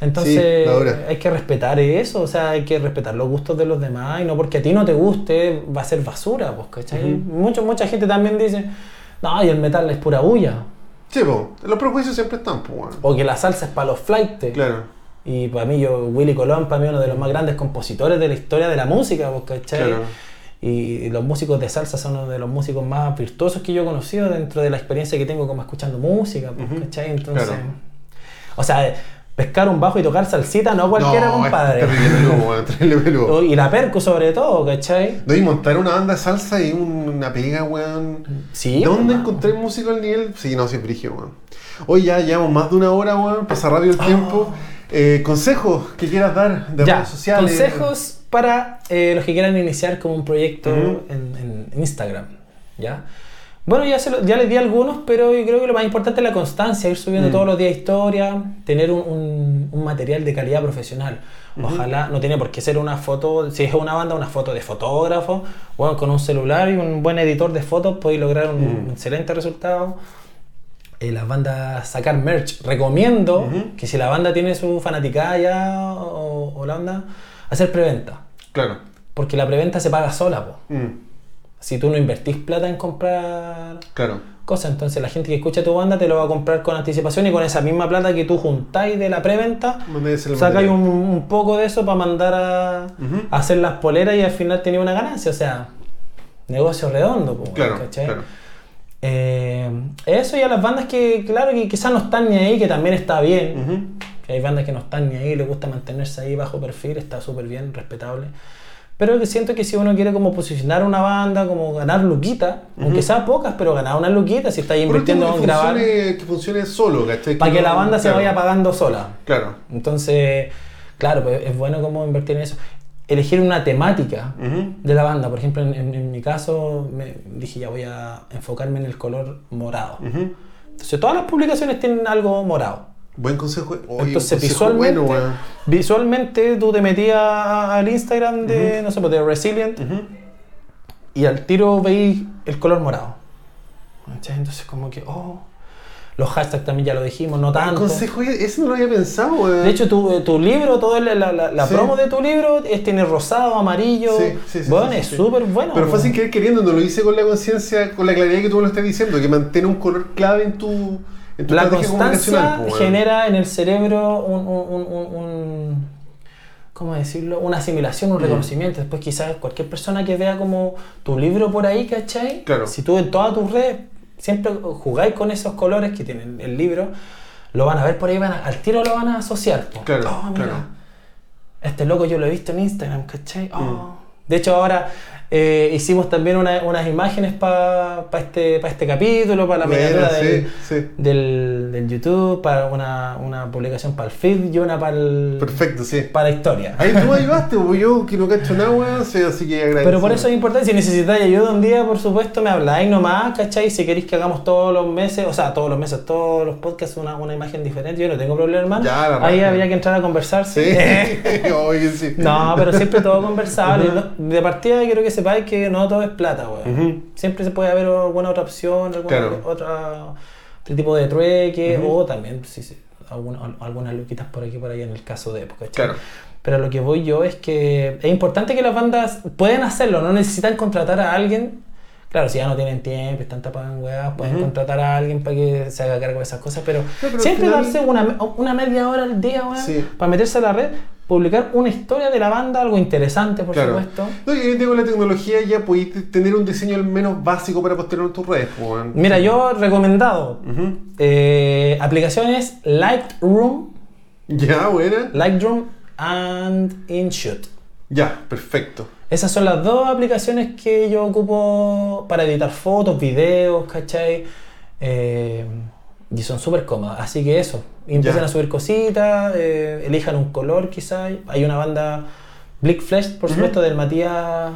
Entonces, Sí, hay que respetar eso, o sea, hay que respetar los gustos de los demás y no porque a ti no te guste va a ser basura, pues, ¿cachai? Ujú. Mucho, mucha gente también dice, no, y el metal es pura bulla, Sí, po. Los prejuicios siempre están, pues, o que la salsa es para los flightes. Claro. Y para mí, yo, Willy Colón, para mí uno de los más grandes compositores de la historia de la música, pues, ¿cachai? Claro. Y los músicos de salsa son uno de los músicos más virtuosos que yo he conocido dentro de la experiencia que tengo como escuchando música, pues. ¿cachai? Entonces, Claro. o sea, pescar un bajo y tocar salsita, no cualquiera, no, compadre. Terrible peludo, Y la percu sobre todo, ¿cachai? No, y montar una banda de salsa y un- una pega, weón. Sí, ¿Dónde encontré músico al nivel? Sí, no, sí, brigio, weón. Hoy ya llevamos más de una hora, weón. Pasa rápido el tiempo. Eh, consejos que quieras dar de. Ya, redes sociales. consejos para eh, los que quieran iniciar como un proyecto en, en Instagram, ¿ya? Bueno, ya, se lo- ya les di algunos, pero yo creo que lo más importante es la constancia, ir subiendo Mm. todos los días historia, tener un, un- un material de calidad profesional. Ojalá, no tiene por qué ser una foto, si es una banda, una foto de fotógrafo, bueno, con un celular y un buen editor de fotos podéis lograr un Mm. excelente resultado. Eh, las bandas sacar merch. Recomiendo que si la banda tiene su fanaticada ya o, o la banda, hacer preventa. Claro. Porque la preventa se paga sola, po. Mm, Si tú no invertís plata en comprar claro. cosas, entonces la gente que escucha tu banda te lo va a comprar con anticipación y con esa misma plata que tú juntáis de la preventa, sacáis un, un poco de eso para mandar a, hacer las poleras y al final tenía una ganancia. O sea, negocio redondo, po, Claro, ¿cachai? claro. Eh, eso y a las bandas que, claro, que quizás no están ni ahí, que también está bien. Hay bandas que no están ni ahí, les gusta mantenerse ahí bajo perfil, está súper bien, respetable. Pero que siento que si uno quiere como posicionar una banda, como ganar luquita, aunque sea pocas, pero ganar una luquita, si está invirtiendo en grabar, funcione, que funcione solo, ¿cachai? para que no- la banda se claro, vaya pagando sola. Claro. Entonces, claro, pues es bueno como invertir en eso. Elegir una temática Ujú. de la banda. Por ejemplo, en, en- en mi caso, me dije ya voy a enfocarme en el color morado. Ujú. Entonces, todas las publicaciones tienen algo morado. Buen consejo. Oye, Entonces, consejo visualmente, bueno, weón. visualmente tú te metías al Instagram de, no sé, pues, de Resilient Ujú. y al tiro veis el color morado. Entonces, como que, oh, los hashtags también ya lo dijimos, no tanto. consejo, ese no lo había pensado, weón. De hecho, tu, tu libro, toda la, la, la- Sí. promo de tu libro es, tiene rosado, amarillo. Sí, sí, sí, bueno, es súper bueno. Pero fue sin querer queriendo, no lo hice con la conciencia, con la claridad que tú me lo estás diciendo, que mantiene un color clave en tu, en tu La constancia weón. genera en el cerebro un, un- un- un- ¿cómo decirlo? Una asimilación, un Mm. reconocimiento. Después quizás cualquier persona que vea como tu libro por ahí, ¿cachai? Claro. Si tú en todas tus redes siempre jugáis con esos colores que tiene el libro, lo van a ver por ahí, van a- al tiro lo van a asociar. Claro, Oh, mira, claro. Este loco yo lo he visto en Instagram, ¿cachai? Oh. Mm. De hecho, ahora eh, hicimos también una- unas imágenes para este, pa este capítulo, para la Bueno, miniatura sí, del, sí. del, del YouTube, para una, una publicación para el feed y una para el, Perfecto, sí. para la historia. Ahí tú ayudaste, yo que no cacho nada, así que agradecido. Pero por eso es importante, si necesitáis ayuda un día, por supuesto, me habláis nomás, ¿cachai? Si queréis que hagamos todos los meses, o sea, todos los meses, todos los podcasts, una, una imagen diferente, yo no tengo problema, hermano. Ya, la Ahí habría que entrar a conversar, Sí, sí. No, pero siempre todo conversable. De partida quiero que sepáis que no todo es plata, weón. Ujú. Siempre se puede haber alguna otra opción, alguna Claro. otra, otro tipo de trueque, Ujú. o también sí, sí, alguna- algunas luquitas por aquí por allá en el caso de época. Claro. Pero lo que voy yo es que es importante que las bandas pueden hacerlo, no necesitan contratar a alguien. Claro, si ya no tienen tiempo, están tapadas en weas, pueden Ujú. contratar a alguien para que se haga cargo de esas cosas, pero, pero al siempre final- darse una, una media hora al día, weón, Sí. para meterse a la red, publicar una historia de la banda, algo interesante, por Claro. supuesto. No, y hoy día con la tecnología ya podéis tener un diseño al menos básico para postear en tus redes. pues. Mira, yo recomendado eh, aplicaciones Lightroom, Ya, buena. Lightroom and InShoot. Ya, perfecto. Esas son las dos aplicaciones que yo ocupo para editar fotos, videos, ¿cachai? Eh, y son súper cómodas. Así que eso, empiezan Ya. a subir cositas, eh, elijan un color quizás. Hay una banda, Blick Flash, por supuesto, del Matías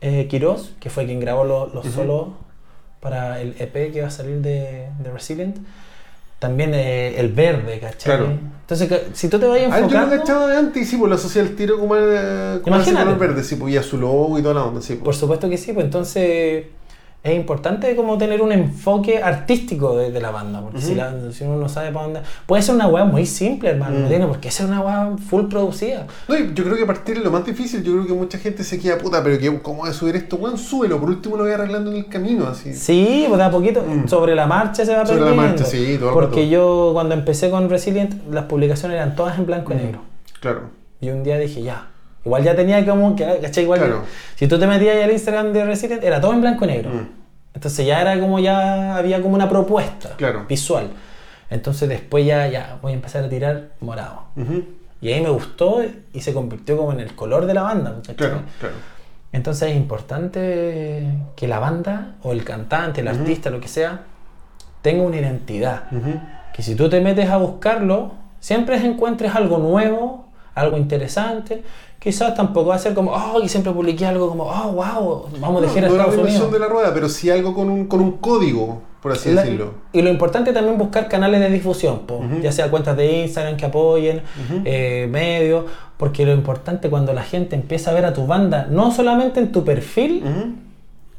eh, Quiroz, que fue quien grabó los, Ujú. solos para el EP que va a salir de, de Resilient. También eh, el verde, ¿cachai? Claro. Entonces, si tú te vas Ah, yo lo enfocando... cachaba de antes y sí, pues lo asocié al tiro como, el, como ese Imagínate. color verde, sí, pues y a su logo y toda la onda, sí. Por Pues. supuesto que sí, pues entonces es importante como tener un enfoque artístico de, de la banda, porque si, Ujú. la- si uno no sabe para dónde... Puede ser una weá muy simple, hermano, no Mm. tiene por qué ser una weá full producida. No, yo creo que a partir de lo más difícil, yo creo que mucha gente se queda puta, pero que, ¿cómo voy a subir esto? Weón, súbelo, por último lo voy arreglando en el camino, así. Sí, pues de a poquito, Mm. sobre la marcha se va Sobre la aprendiendo. marcha, sí, todo el Porque rato. yo cuando empecé con Resilient, las publicaciones eran todas en blanco y Mm. negro. Claro. Y un día dije, ya. Igual ya tenía como que, ¿cachai? Igual Claro. si tú te metías ahí al Instagram de Resilient, era todo en blanco y negro. Mm. Entonces ya era como ya había como una propuesta Claro. visual. Entonces después ya, ya voy a empezar a tirar morado. Ujú. Y ahí me gustó y se convirtió como en el color de la banda. Claro, claro. Entonces es importante que la banda o el cantante, el Ujú. artista, lo que sea, tenga una identidad. Ujú. Que si tú te metes a buscarlo, siempre encuentres algo nuevo, algo interesante. Quizás tampoco va a ser como, oh, y siempre publiqué algo como, oh, wow, vamos No, a no la Estados reinvención Unidos. de la rueda, pero sí algo con un, con un código, por así La- decirlo. Y lo importante también buscar canales de difusión, po, ya sea cuentas de Instagram que apoyen, eh, medios, porque lo importante cuando la gente empieza a ver a tu banda, no solamente en tu perfil,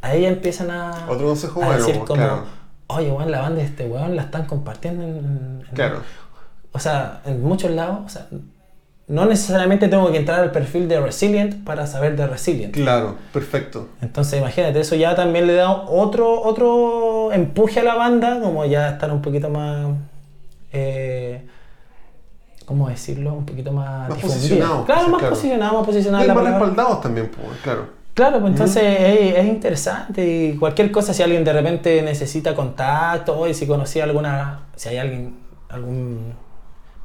empiezan a, Otro consejo a decir como, claro. oye, weón, la banda de este weón la están compartiendo en, en- Claro. O sea, en muchos lados, o sea, no necesariamente tengo que entrar al perfil de Resilient para saber de Resilient. Claro, perfecto. Entonces, imagínate, eso ya también le da otro, otro empuje a la banda, como ya estar un poquito más. Eh, ¿Cómo decirlo? Un poquito más. Más difundida. posicionado, Claro, sí, más claro. posicionado, más posicionado. Y más palabra. respaldados también, pues, claro. Claro, pues entonces es, es interesante y cualquier cosa, si alguien de repente necesita contacto, o si conocía alguna, si hay alguien, algún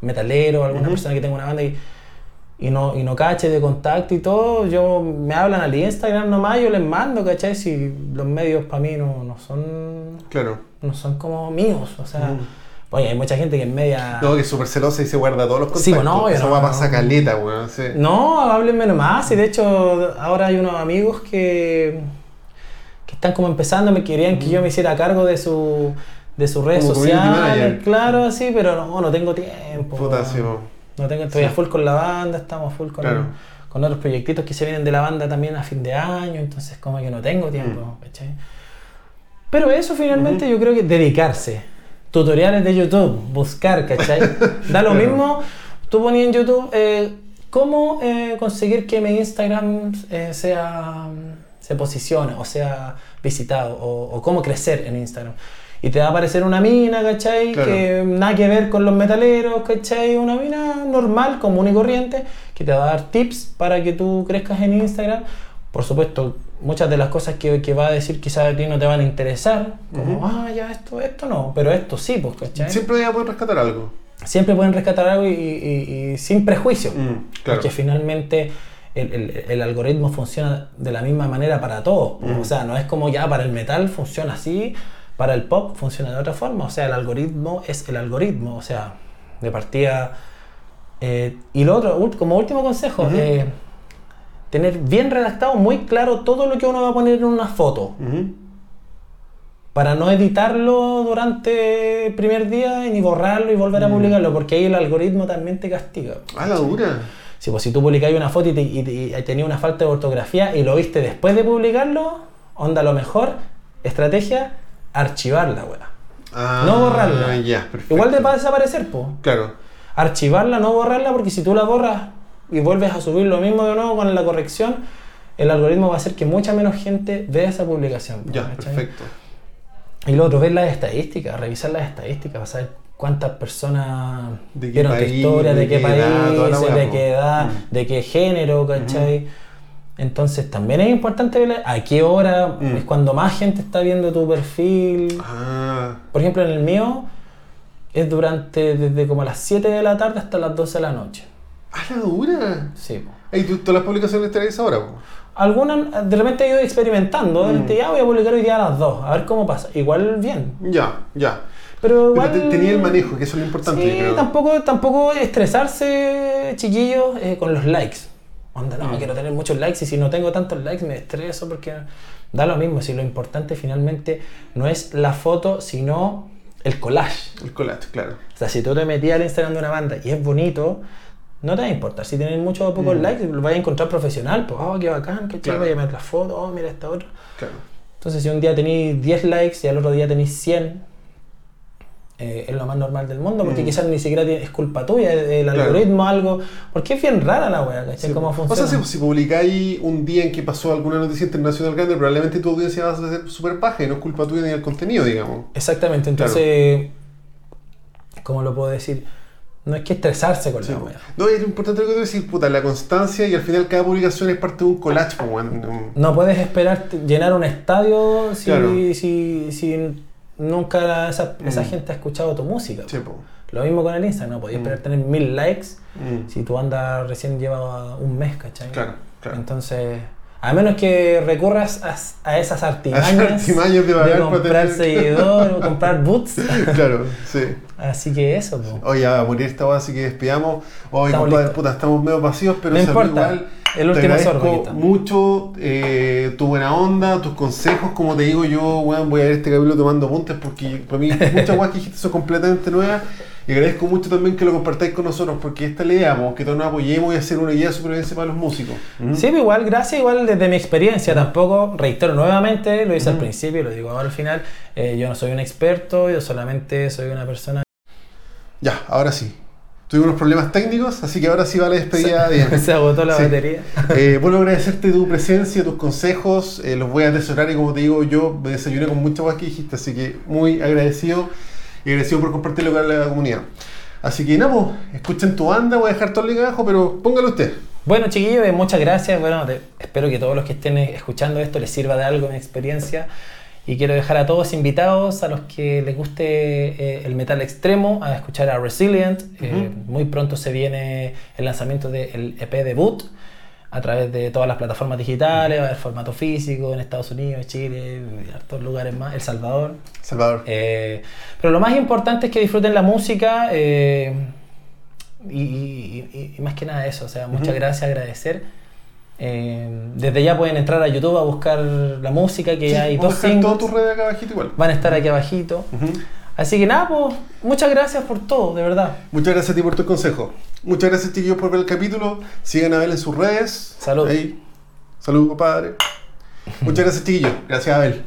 metalero, alguna persona que tenga una banda y, y no, y no cache de contacto y todo, yo me hablan al Instagram nomás, yo les mando, ¿cachai? Si los medios para mí no, no son Claro. no son como míos, o sea, Ujú. oye, hay mucha gente que en media... No, que es súper celosa y se guarda todos los contactos. Sí, pues, no, Eso no, va para esa caleta, weón. Sí. No, háblenme nomás. Y de hecho, ahora hay unos amigos que, que están como empezando, me querían que yo me hiciera cargo de su de sus redes Como sociales, claro, así, pero no, no tengo tiempo. Puta, sí. No tengo, estoy a Sí. full con la banda, estamos full con, Claro. con otros proyectitos que se vienen de la banda también a fin de año, entonces como que no tengo tiempo, Mm. ¿cachai? Pero eso finalmente yo creo que dedicarse. Tutoriales de YouTube, buscar, ¿cachai? Da lo mismo, tú ponías en YouTube eh, cómo eh, conseguir que mi Instagram eh, sea, se posicione o sea visitado o, o cómo crecer en Instagram. Y te va a aparecer una mina, ¿cachai? Claro. Que nada que ver con los metaleros, ¿cachai? Una mina normal, común y corriente, que te va a dar tips para que tú crezcas en Instagram. Por supuesto, muchas de las cosas que, que va a decir quizás a ti no te van a interesar, como, Ujú. ah, ya, esto, esto no, pero esto sí, pues, ¿cachai? Siempre voy a poder rescatar algo. Siempre pueden rescatar algo y, y- y sin prejuicio, Mm, claro. porque finalmente el, el- el algoritmo funciona de la misma manera para todos. Mm. O sea, no es como ya para el metal funciona así, para el pop funciona de otra forma. O sea, el algoritmo es el algoritmo. O sea, de partida. eh, y lo otro, como último consejo, eh, tener bien redactado, muy claro todo lo que uno va a poner en una foto. Para no editarlo durante el primer día y ni borrarlo y volver a Mm. publicarlo, porque ahí el algoritmo también te castiga. Ah, la dura. Si, pues, si tú publicáis una foto y, te- y y tenía una falta de ortografía y lo viste después de publicarlo, onda lo mejor, estrategia, archivarla, weá. Ah, No borrarla. Igual te va a desaparecer, po. Claro. Archivarla, no borrarla, porque si tú la borras y vuelves a subir lo mismo de nuevo con la corrección, el algoritmo va a hacer que mucha menos gente vea esa publicación. po, Ya, perfecto. Y lo otro, ver las estadísticas, revisar las estadísticas, para saber cuántas personas vieron tu historia, de, qué la país, de qué edad, Mm. de qué género, ¿cachai? Entonces también es importante ver a qué hora Mm. es cuando más gente está viendo tu perfil. Ah, Por ejemplo, en el mío es durante desde como las 7 de la tarde hasta las 12 de la noche. ¡a la dura! Sí. ¿tú todas las publicaciones te traes ahora? Algunas, de repente he ido experimentando, Mm. ya voy a publicar hoy día a las 2, a ver cómo pasa. Igual bien. Ya, ya. Pero Pero igual... te- tenía el manejo, que eso es lo importante, Sí, yo creo. tampoco, tampoco estresarse, chiquillos, eh, con los likes. Onda, no, Mm. quiero tener muchos likes y si no tengo tantos likes me estreso porque da lo mismo. Si lo importante finalmente no es la foto, sino el collage. El collage, claro. O sea, si tú te metías al Instagram de una banda y es bonito, no te va a importar. Si tienen muchos o pocos Mm. likes, lo vas a encontrar profesional. Pues, oh, qué bacán, qué Claro. chévere, voy a meter la foto, oh, mira esta otra. Claro. Entonces, si un día tenéis 10 likes y al otro día tenéis 100, eh, es lo más normal del mundo, porque Mm. quizás ni siquiera es culpa tuya, el Claro. algoritmo, algo. Porque es bien rara la wea, ¿cachai? Sí, ¿Cómo funciona? O sea, si, si publicáis un día en que pasó alguna noticia internacional grande, probablemente tu audiencia va a ser súper baja y no es culpa tuya ni del contenido, digamos. Exactamente, entonces, ¿cómo lo puedo decir? No hay que estresarse con Sí, la wea. No, es importante lo que tú decís, puta, la constancia y al final cada publicación es parte de un collage. Un- No puedes esperar llenar un estadio si, Claro. si, si nunca esa, esa Mm. gente ha escuchado tu música. Sí. Lo mismo con el Instagram, no podías Mm. esperar tener mil likes Mm. si tu banda recién lleva un mes, ¿cachai? Claro, claro. Entonces, a menos que recurras a, a esas artimañas, artimañas de para comprar seguidores o comprar boots. claro, sí. Así que eso, po. Oye, a morir esta hora, así que despidamos. Oye, compadre, puta, estamos medio vacíos, pero No importa, igual. El Te último agradezco sorbo aquí está. mucho eh, tu buena onda, tus consejos. Como te digo, yo voy a ver este capítulo tomando apuntes porque para mí muchas guas que dijiste son completamente nuevas. Y agradezco mucho también que lo compartáis con nosotros porque esta es la idea, po, que todos nos apoyemos y hacer una guía de supervivencia para los músicos. ¿Mm? Sí, pero igual, gracias, igual desde mi experiencia, tampoco, reitero nuevamente, lo hice al principio y lo digo ahora al final, eh, yo no soy un experto, yo solamente soy una persona Ya, ahora sí. Tuvimos unos problemas técnicos, así que ahora sí va la despedida que se agotó la Sí. batería. Eh, bueno, agradecerte tu presencia, tus consejos, eh, los voy a atesorar y como te digo, yo me desayuné con muchas cosas que dijiste, así que muy agradecido y agradecido por compartirlo con la comunidad. Así que nada, pues, escuchen tu banda, voy a dejar todo el link abajo, pero póngalo usted. Bueno, chiquillos, eh, muchas gracias. Bueno, te- espero que todos los que estén escuchando esto les sirva de algo mi experiencia. Y quiero dejar a todos invitados, a los que les guste eh, el metal extremo, a escuchar a Resilient. Eh, muy pronto se viene el lanzamiento del EP debut a través de todas las plataformas digitales, va a haber formato físico en Estados Unidos, Chile, hartos lugares más, El Salvador. Salvador. Eh, pero lo más importante es que disfruten la música eh, y, y- y- y más que nada eso. O sea, muchas gracias, agradecer. Eh, desde ya pueden entrar a YouTube a buscar la música, que Sí, hay dos singles. tus redes acá abajito igual. Van a estar aquí abajito. Así que nada, pues, muchas gracias por todo, de verdad. Muchas gracias a ti por tu consejo. Muchas gracias, chiquillos, por ver el capítulo. Sigan a Abel en sus redes. Salud. Ahí. Salud, compadre. Muchas gracias, chiquillos. Gracias, Abel.